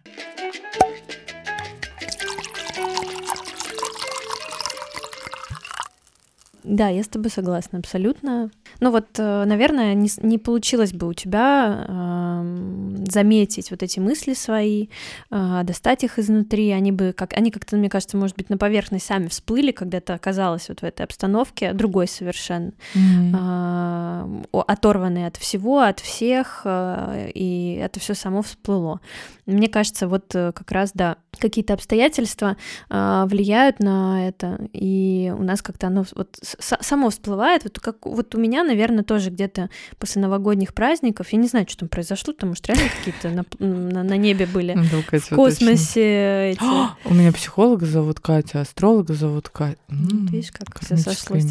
Да, я с тобой согласна абсолютно. Ну вот, э, наверное, не, не получилось бы у тебя э, заметить вот эти мысли свои, э, достать их изнутри. Они бы, как, они как-то, мне кажется, может быть, на поверхность сами всплыли, когда ты оказалась вот в этой обстановке, другой совершенно, mm-hmm. э, оторванной от всего, от всех, э, и это все само всплыло. Мне кажется, вот э, как раз, да, какие-то обстоятельства э, влияют на это, и у нас как-то оно вот само всплывает. Вот как вот у меня, наверное, тоже где-то после новогодних праздников, я не знаю, что там произошло, потому что реально какие-то на, на, на небе были. Да, у Кати В космосе эти. <gasps> У меня психолога зовут Катя, астролога зовут Катя. Ну, М, видишь, как все сошлось.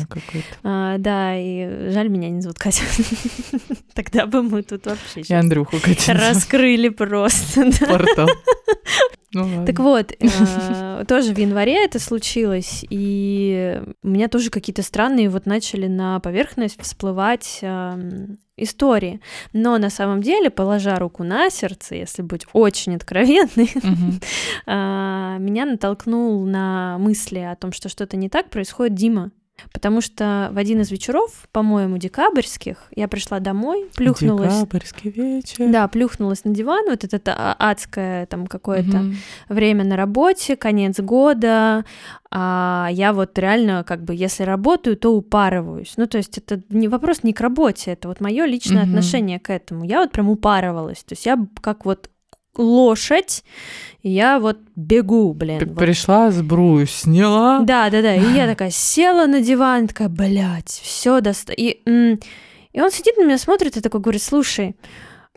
А, да, и жаль, меня не зовут Катя. <laughs> Тогда бы мы тут вообще И Андрюху Катя. <laughs> раскрыли просто. Портал. <laughs> Ну ладно. Так вот, э, <laughs> тоже в январе это случилось, и у меня тоже какие-то странные вот начали на поверхность всплывать эм, истории. Но на самом деле, положа руку на сердце, если быть очень откровенной, <laughs> Мгм. а, меня натолкнул на мысли о том, что что-то не так, происходит Дима. Потому что в один из вечеров, по-моему, декабрьских, я пришла домой, плюхнулась. Декабрьский вечер. Да, плюхнулась на диван, вот это а, адское там какое-то Мгм. время на работе, конец года, а я вот реально как бы, если работаю, то упарываюсь. Ну, то есть это не вопрос не к работе, это вот мое личное Мгм. отношение к этому. Я вот прям упарывалась, то есть я как вот лошадь, и я вот бегу, блин. П- вот. Пришла, сбрую сняла. Да, да, да. И я <gasps> такая села на диван, такая, блядь, все доста... И, м, и он сидит на меня, смотрит и такой говорит, слушай,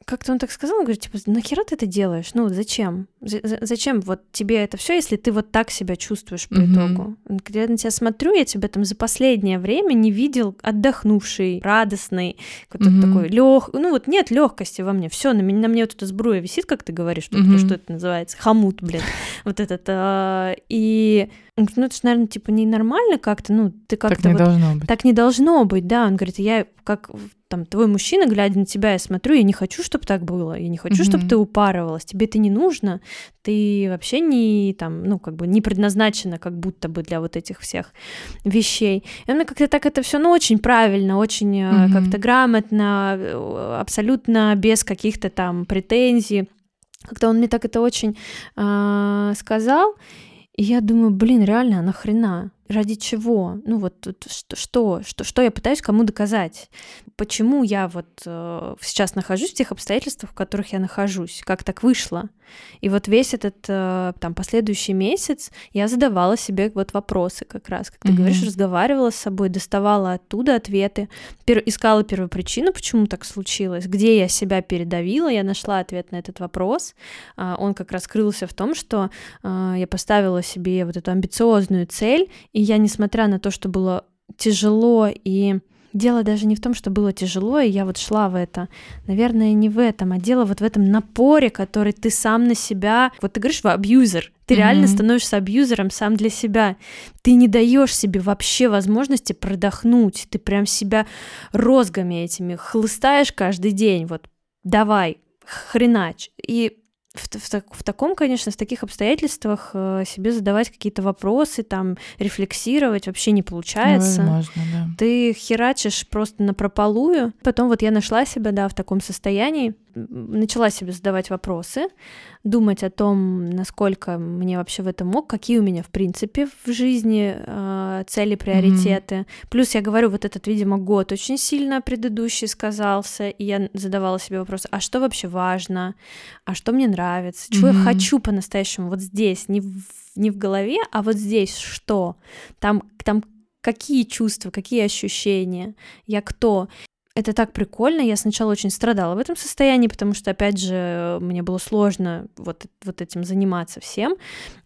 как-то он так сказал, он говорит, типа, нахера ты это делаешь? Ну, зачем? За- за- зачем вот тебе это все, если ты вот так себя чувствуешь по Мгм. итогу? Говорит, Я на тебя смотрю, я тебя там за последнее время не видел отдохнувший, радостный, какой-то Мгм. такой лег, ну вот нет легкости во мне, все на меня, на мне вот эта сбруя висит, как ты говоришь, что, это- Мгм. что это называется, хомут, блин, <laughs> вот этот, а, и он говорит, ну это же, наверное, типа ненормально как-то, ну ты Так как-то не вот должно быть. так не должно быть, да. Он говорит, я как там твой мужчина, глядя на тебя, я смотрю, я не хочу, чтобы так было, я не хочу, чтобы Мгм. ты упарывалась, тебе это не нужно, ты вообще не там, ну как бы не предназначена как будто бы для вот этих всех вещей. И он мне как-то так это все, ну очень правильно, очень э, Мгм. как-то грамотно, э, абсолютно без каких-то там претензий. Как-то он мне так это очень а, сказал, и я думаю, блин, реально, а нахрена? Ради чего? Ну вот что, что, что, что я пытаюсь кому доказать? Почему я вот э, сейчас нахожусь в тех обстоятельствах, в которых я нахожусь? Как так вышло? И вот весь этот э, там последующий месяц я задавала себе вот вопросы как раз, как ты Мгм. говоришь, разговаривала с собой, доставала оттуда ответы, пер- искала первопричину, почему так случилось, где я себя передавила, я нашла ответ на этот вопрос. А, Он как раз крылся в том, что а, я поставила себе вот эту амбициозную цель, и я, несмотря на то, что было тяжело и Дело даже не в том, что было тяжело, и я вот шла в это. Наверное, не в этом, а дело вот в этом напоре, который ты сам на себя... Вот ты говоришь, абьюзер. Ты реально Мгм. становишься абьюзером сам для себя. Ты не даешь себе вообще возможности продохнуть. Ты прям себя розгами этими хлыстаешь каждый день. Вот давай, хренач. И в, в в таком, конечно, в таких обстоятельствах э, себе задавать какие-то вопросы, там, рефлексировать вообще не получается. Возможно, да. Ты херачишь просто на прополую. Потом вот я нашла себя, да, в таком состоянии, начала себе задавать вопросы, думать о том, насколько мне вообще в этом мог, какие у меня, в принципе, в жизни э, цели, приоритеты. Плюс я говорю, вот этот, видимо, год очень сильно предыдущий сказался, и я задавала себе вопрос, а что вообще важно, а что мне нравится, чего я Мгм. хочу по-настоящему вот здесь, не в, не в голове, а вот здесь что? Там, там какие чувства, какие ощущения, я кто. Это так прикольно. Я сначала очень страдала в этом состоянии, потому что, опять же, мне было сложно вот, вот этим заниматься всем.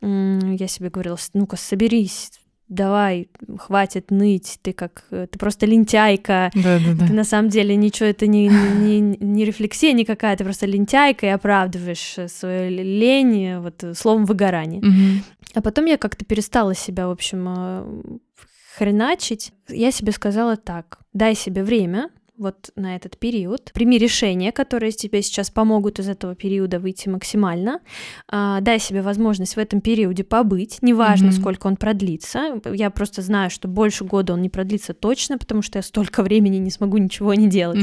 Я себе говорила, «С- ну-ка, соберись, давай, хватит ныть, ты как, ты просто лентяйка, Да, да, ты да. на самом деле ничего, это не, не, не рефлексия никакая, ты просто лентяйка и оправдываешь свою лень, вот словом выгорание. Мгм. А потом я как-то перестала себя, в общем, э, хреначить. Я себе сказала так, дай себе время, вот на этот период. Прими решения, которые тебе сейчас помогут из этого периода выйти максимально. А, дай себе возможность в этом периоде побыть, неважно, Мгм. сколько он продлится. Я просто знаю, что больше года он не продлится точно, потому что я столько времени не смогу ничего не делать.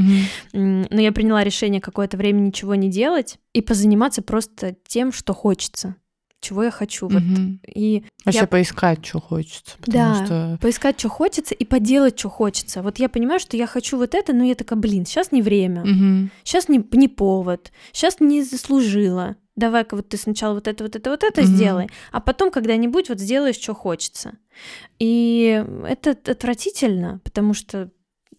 М, Но я приняла решение какое-то время ничего не делать и позаниматься просто тем, что хочется, чего я хочу. Вот. Мгм. И Вообще я- поискать, что хочется. Потому Да. что поискать, что хочется, и поделать, что хочется. Вот я понимаю, что я хочу вот это, но я такая, блин, сейчас не время, Мгм. сейчас не, не повод, сейчас не заслужила. Давай-ка вот ты сначала вот это, вот это, вот это Мгм. сделай, а потом когда-нибудь вот сделаешь, что хочется. И это отвратительно, потому что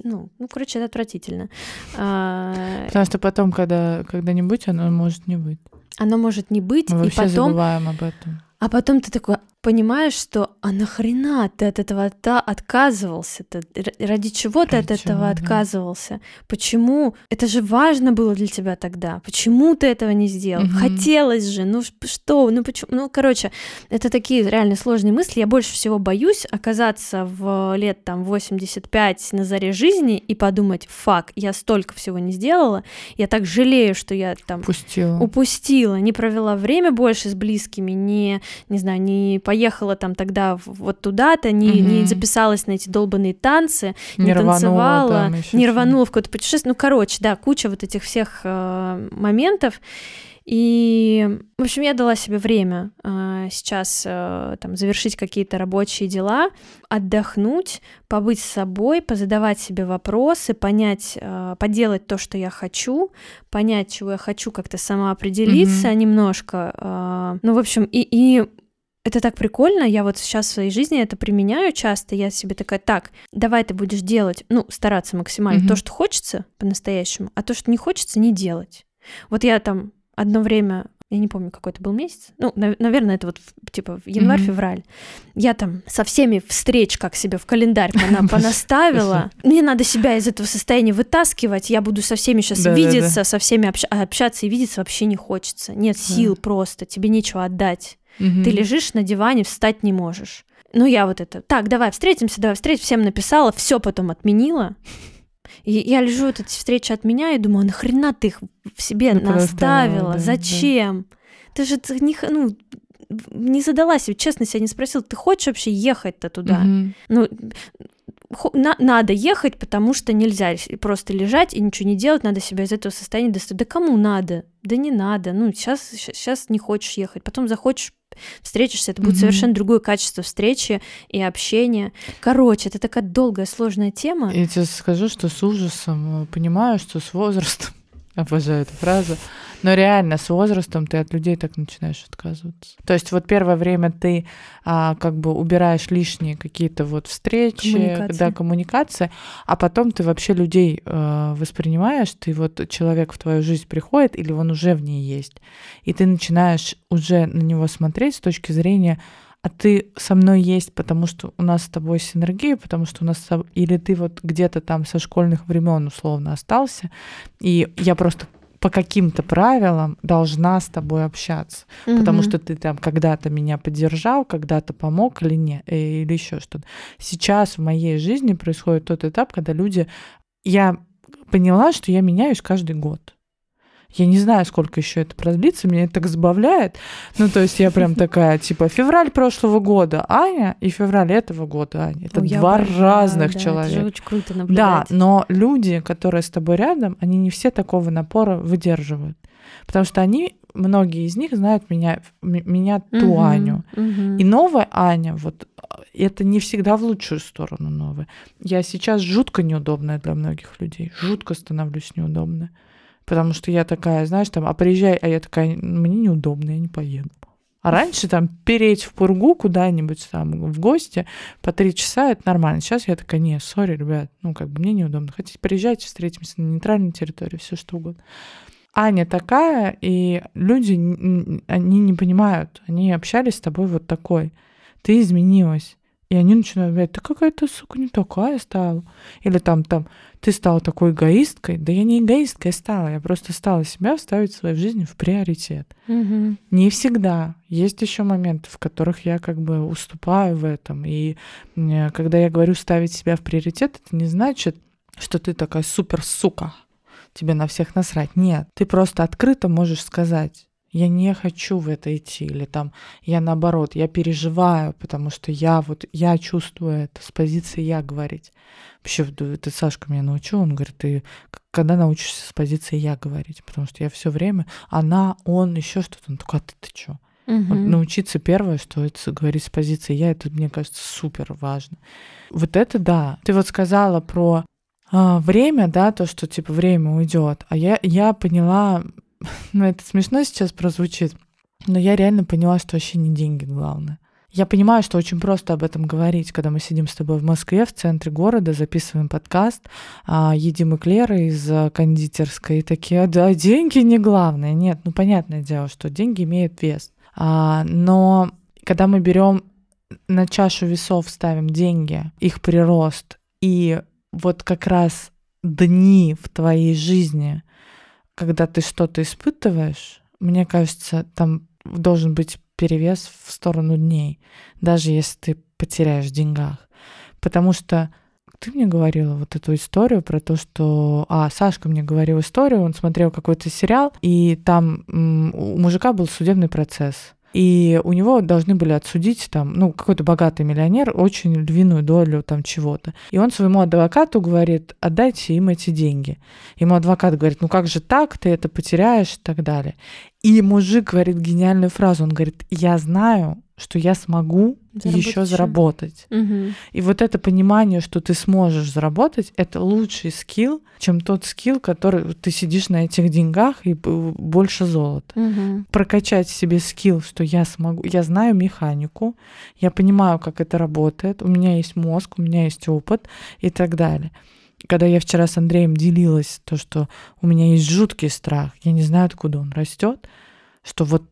ну, ну, короче, это отвратительно. А, Потому что потом, когда когда-нибудь оно может не быть. Оно может не быть, Мы и потом, забываем об этом. а потом ты такой понимаешь, что а нахрена ты от этого та отказывался? Р- Ради чего ты Ради от этого чего, да. отказывался? Почему? Это же важно было для тебя тогда. Почему ты этого не сделал? Мгм. Хотелось же. Ну что? Ну почему? Ну короче, это такие реально сложные мысли. Я больше всего боюсь оказаться в лет там 85 на заре жизни и подумать, фак, я столько всего не сделала, я так жалею, что я там Пустила. упустила, не провела время больше с близкими, не, не знаю, не поехала там тогда вот туда-то, не, не Мгм. записалась на эти долбанные танцы, не, Не рванула танцевала, ещё не рванула в какое-то путешествие. Ну, короче, да, куча вот этих всех э, моментов. И, в общем, я дала себе время э, сейчас э, там завершить какие-то рабочие дела, отдохнуть, побыть с собой, позадавать себе вопросы, понять, э, поделать то, что я хочу, понять, чего я хочу, как-то самоопределиться Мгм. немножко. э, ну, в общем, и, и это так прикольно, я вот сейчас в своей жизни это применяю часто, я себе такая, так, давай ты будешь делать, ну, стараться максимально Мгм. то, что хочется по-настоящему, а то, что не хочется, не делать. Вот я там одно время, я не помню, какой это был месяц, ну, нав- наверное, это вот типа январь-февраль, я там со всеми встреч, как себе в календарь <laughs> пона- понаставила, мне надо себя из этого состояния вытаскивать, я буду со всеми сейчас видеться, со всеми общ- общаться и видеться вообще не хочется, нет сил просто, тебе нечего отдать. Мгм. Ты лежишь на диване, встать не можешь. Ну, я вот это, так, давай встретимся, давай встретимся, всем написала, все потом отменила. И я лежу, вот эти встречи отменяю и думаю, а нахрена ты их в себе Ну, наставила? да, Зачем? Ты же ты не, ну, не задала себе, честно себя не спросила, ты хочешь вообще ехать-то туда? Мгм. Ну, на- надо ехать, потому что нельзя просто лежать и ничего не делать, надо себя из этого состояния достать. Да кому надо? Да не надо. Ну, сейчас, сейчас не хочешь ехать, потом захочешь встретишься, это будет Мгм. совершенно другое качество встречи и общения. Короче, это такая долгая, сложная тема. Я тебе скажу, что с ужасом э, понимаю, что с возрастом, обожаю эту фразу, но реально с возрастом ты от людей так начинаешь отказываться. То есть вот первое время ты а, как бы убираешь лишние какие-то вот встречи, Коммуникации. да, коммуникации, а потом ты вообще людей э, воспринимаешь, ты вот человек в твою жизнь приходит или он уже в ней есть, и ты начинаешь уже на него смотреть с точки зрения а ты со мной есть, потому что у нас с тобой синергия, потому что у нас или ты вот где-то там со школьных времен условно остался, и я просто по каким-то правилам должна с тобой общаться, потому Мгм. что ты там когда-то меня поддержал, когда-то помог или не, э, или еще что-то. Сейчас в моей жизни происходит тот этап, когда люди, я поняла, что я меняюсь каждый год. Я не знаю, сколько еще это продлится, меня это так забавляет. Ну, то есть я прям такая, типа, февраль прошлого года Аня и февраль этого года Аня. Это я два обожаю, разных да, Это человека. же очень круто Да, наблюдать. но люди, которые с тобой рядом, они не все такого напора выдерживают. Потому что они, многие из них знают меня, меня ту Мгм, Аню. мгм. И новая Аня, вот а, это не всегда в лучшую сторону новая. Я сейчас жутко неудобная для многих людей. Жутко становлюсь неудобной. Потому что я такая, знаешь, там, а приезжай, а я такая, мне неудобно, я не поеду. А раньше там переть в пургу куда-нибудь там в гости по три часа, это нормально. Сейчас я такая, не, сори, ребят, ну как бы мне неудобно. Хотите, приезжайте, встретимся на нейтральной территории, все что угодно. Аня такая, и люди, они не понимают, они общались с тобой вот такой. Ты изменилась. И они начинают говорить, ты, сука, не такая стала. Или там, там, ты стала такой эгоисткой. Да я не эгоисткой стала, я просто стала себя ставить в своей жизни в приоритет. Мгм. Не всегда. Есть еще моменты, в которых я как бы уступаю в этом. И когда я говорю ставить себя в приоритет, это не значит, что ты такая супер сука. Тебе на всех насрать. Нет. Ты просто открыто можешь сказать, я не хочу в это идти, или там я наоборот, я переживаю, потому что я вот, я чувствую это с позиции я говорить. Вообще, вот это Сашка меня научил, он говорит, ты когда научишься с позиции я говорить, потому что я все время, она, он, еще что-то, он такой, а ты, ты чё? Вот Мгм. научиться первое, что это говорить с позиции я, это, мне кажется, супер важно. Вот это да. Ты вот сказала про а, время, да, то, что типа время уйдет. А я, я поняла, <laughs> ну это смешно сейчас прозвучит, но я реально поняла, что вообще не деньги главное. Я понимаю, что очень просто об этом говорить, когда мы сидим с тобой в Москве, в центре города, записываем подкаст, а, едим эклеры из а, кондитерской и такие, да, деньги не главное. Нет, ну понятное дело, что деньги имеют вес. А, но когда мы берем на чашу весов ставим деньги, их прирост и вот как раз дни в твоей жизни, когда ты что-то испытываешь, мне кажется, там должен быть перевес в сторону дней, даже если ты потеряешь в деньгах. Потому что ты мне говорила вот эту историю про то, что... А, Сашка мне говорил историю, он смотрел какой-то сериал, и там у мужика был судебный процесс. И у него должны были отсудить там, ну, какой-то богатый миллионер очень львиную долю там чего-то. И он своему адвокату говорит, отдайте им эти деньги. Ему адвокат говорит, ну как же так, ты это потеряешь и так далее. И мужик говорит гениальную фразу, он говорит, я знаю, что я смогу заработать еще заработать. Угу. И вот это понимание, что ты сможешь заработать, это лучший скилл, чем тот скилл, который ты сидишь на этих деньгах и больше золота. Угу. Прокачать себе скилл, что я смогу, я знаю механику, я понимаю, как это работает, у меня есть мозг, у меня есть опыт и так далее. Когда я вчера с Андреем делилась, то, что у меня есть жуткий страх, я не знаю, откуда он растет, что вот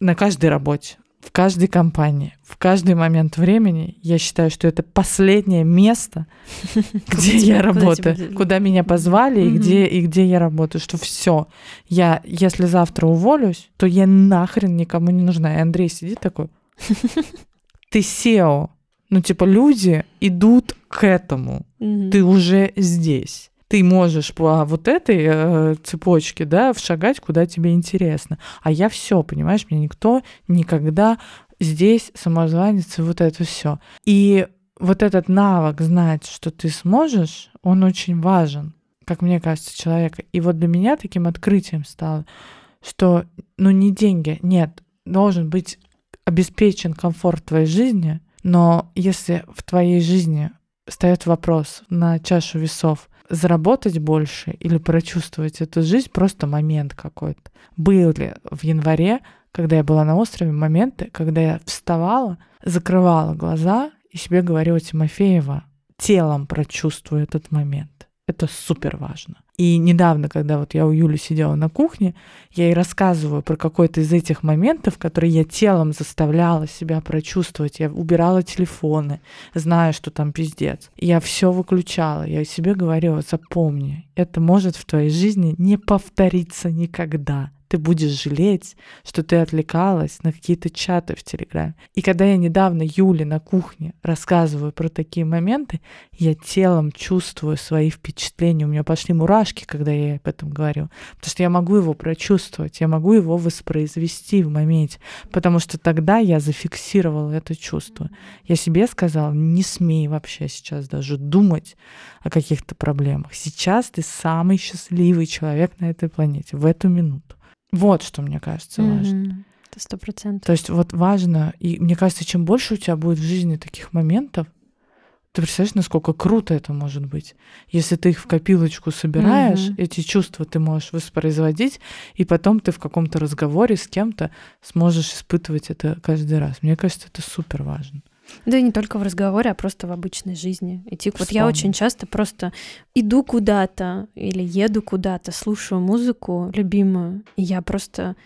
на каждой работе, в каждой компании, в каждый момент времени я считаю, что это последнее место, <laughs> где я работаю, куда меня позвали и где и где я работаю, что все, я если завтра уволюсь, то я нахрен никому не нужна. И Андрей сидит такой, <laughs> ты SEO, ну типа люди идут к этому, ты уже здесь ты можешь по вот этой э, цепочке, да, шагать, куда тебе интересно. А я все, понимаешь, мне никто никогда здесь самозванец и вот это все. И вот этот навык знать, что ты сможешь, он очень важен, как мне кажется, человека. И вот для меня таким открытием стало, что, ну, не деньги, нет, должен быть обеспечен комфорт твоей жизни, но если в твоей жизни встает вопрос на чашу весов, заработать больше или прочувствовать эту жизнь, просто момент какой-то. Были в январе, когда я была на острове, моменты, когда я вставала, закрывала глаза и себе говорила Тимофеева, телом прочувствую этот момент. Это супер важно. И недавно, когда вот я у Юли сидела на кухне, я ей рассказываю про какой-то из этих моментов, которые я телом заставляла себя прочувствовать. Я убирала телефоны, зная, что там пиздец. Я все выключала. Я себе говорила, запомни, это может в твоей жизни не повториться никогда ты будешь жалеть, что ты отвлекалась на какие-то чаты в Телеграме. И когда я недавно Юле на кухне рассказываю про такие моменты, я телом чувствую свои впечатления. У меня пошли мурашки, когда я об этом говорю. Потому что я могу его прочувствовать, я могу его воспроизвести в моменте. Потому что тогда я зафиксировала это чувство. Я себе сказала, не смей вообще сейчас даже думать о каких-то проблемах. Сейчас ты самый счастливый человек на этой планете в эту минуту. Вот что мне кажется mm-hmm. важно. Это сто процентов. То есть вот важно, и мне кажется, чем больше у тебя будет в жизни таких моментов, ты представляешь, насколько круто это может быть. Если ты их в копилочку собираешь, mm-hmm. эти чувства ты можешь воспроизводить, и потом ты в каком-то разговоре с кем-то сможешь испытывать это каждый раз. Мне кажется, это супер важно. Да и не только в разговоре, а просто в обычной жизни. И типа, вот я очень часто просто иду куда-то или еду куда-то, слушаю музыку любимую, и я просто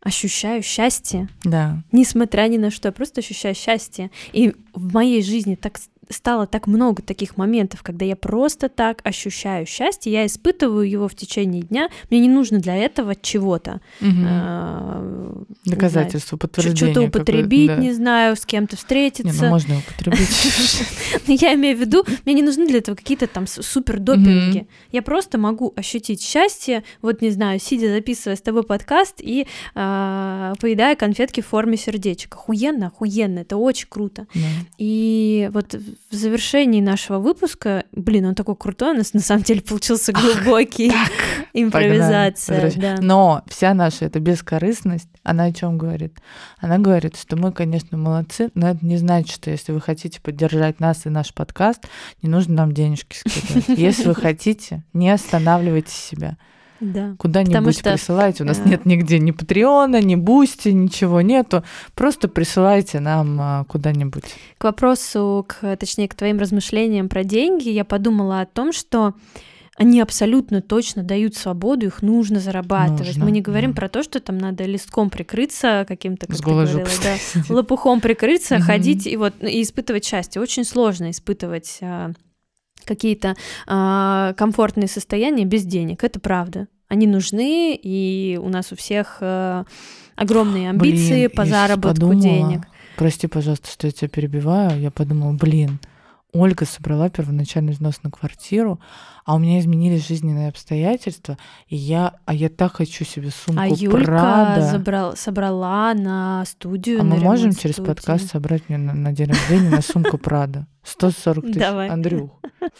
ощущаю счастье. Да. Несмотря ни на что, я просто ощущаю счастье. И в моей жизни так стало так много таких моментов, когда я просто так ощущаю счастье, я испытываю его в течение дня, мне не нужно для этого чего-то. Угу. А, Доказательство, подтверждение. Что-то употребить, да. не знаю, с кем-то встретиться. Не, ну можно употребить. <laughs> Я имею в виду, мне не нужны для этого какие-то там супер допинги. Я просто могу ощутить счастье, вот не знаю, сидя записывая с тобой подкаст и а, поедая конфетки в форме сердечек. Охуенно, охуенно, это очень круто. И вот в завершении нашего выпуска, блин, он такой крутой, у нас на самом деле получился глубокий Ах, <laughs> импровизация. Да. Но вся наша эта бескорыстность, она о чем говорит? Она говорит, что мы, конечно, молодцы, но это не значит, что если вы хотите поддержать нас и наш подкаст, не нужно нам денежки скидывать. <laughs> Если вы хотите, не останавливайте себя. Да. Куда-нибудь что, присылайте. У нас э, нет нигде ни Patreon а, ни Boosty, ничего нету. Просто присылайте нам а, куда-нибудь. К вопросу, к, точнее, к твоим размышлениям про деньги, я подумала о том, что они абсолютно точно дают свободу, их нужно зарабатывать. Нужно, Мы не говорим да. про то, что там надо листком прикрыться каким-то, как С ты говорила, да, лопухом прикрыться, ходить и вот и испытывать счастье. Очень сложно испытывать а, какие-то а, комфортные состояния без денег. Это правда. Они нужны, и у нас у всех а, огромные амбиции Блин, по заработку подумала, денег. Прости, пожалуйста, что я тебя перебиваю. Я подумала, блин, Ольга собрала первоначальный взнос на квартиру, а у меня изменились жизненные обстоятельства, и я, а я так хочу себе сумку А Юлька Прада. забрал- собрала на студию. А на мы можем через студии. подкаст собрать мне на, на день рождения на сумку Прада? 140 тысяч. Давай. Андрюх,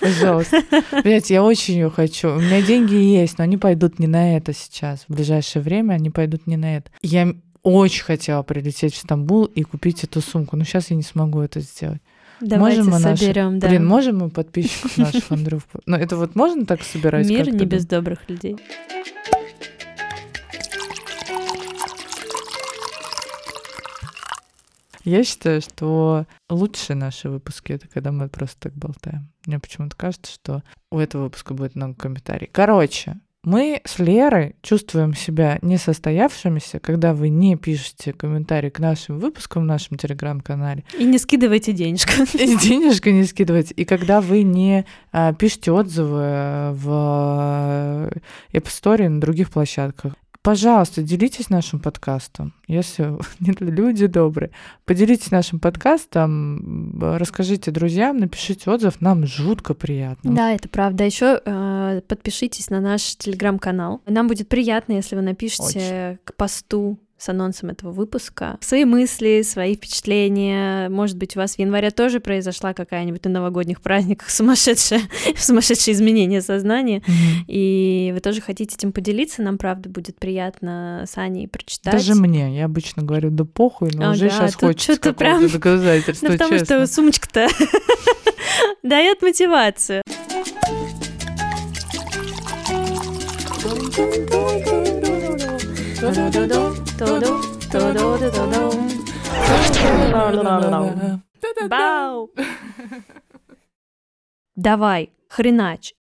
пожалуйста. Понимаете, я очень ее хочу. У меня деньги есть, но они пойдут не на это сейчас. В ближайшее время они пойдут не на это. Я очень хотела прилететь в Стамбул и купить эту сумку, но сейчас я не смогу это сделать. Давайте можем мы наши- соберем, да. Блин, можем мы подписчиков наших, Андрюх? Ну, это вот можно так собирать? Мир не без добрых людей. Я считаю, что лучшие наши выпуски это когда мы просто так болтаем. Мне почему-то кажется, что у этого выпуска будет много комментариев. Короче, мы с Лерой чувствуем себя несостоявшимися, когда вы не пишете комментарии к нашим выпускам в нашем телеграм-канале, И не скидывайте денежку. <laughs> и денежку не скидываете, и когда вы не а, пишете отзывы в э, App Store и на других площадках. Пожалуйста, делитесь нашим подкастом. Если <laughs> люди добрые, поделитесь нашим подкастом, расскажите друзьям, напишите отзыв, нам жутко приятно. Да, это правда. Еще подпишитесь на наш телеграм-канал. Нам будет приятно, если вы напишите к посту с анонсом этого выпуска свои мысли, свои впечатления. Может быть, у вас в январе тоже произошла какая-нибудь на новогодних праздниках сумасшедшая, <laughs> сумасшедшие изменения сознания. И вы тоже хотите этим поделиться, нам правда будет приятно с Аней прочитать. Даже мне, я обычно говорю, да похуй, но уже Ага, сейчас тут хочется что-то прям- <laughs> доказательства, Ну, потому честно. что сумочка-то <laughs> дает мотивацию. Давай, хренач.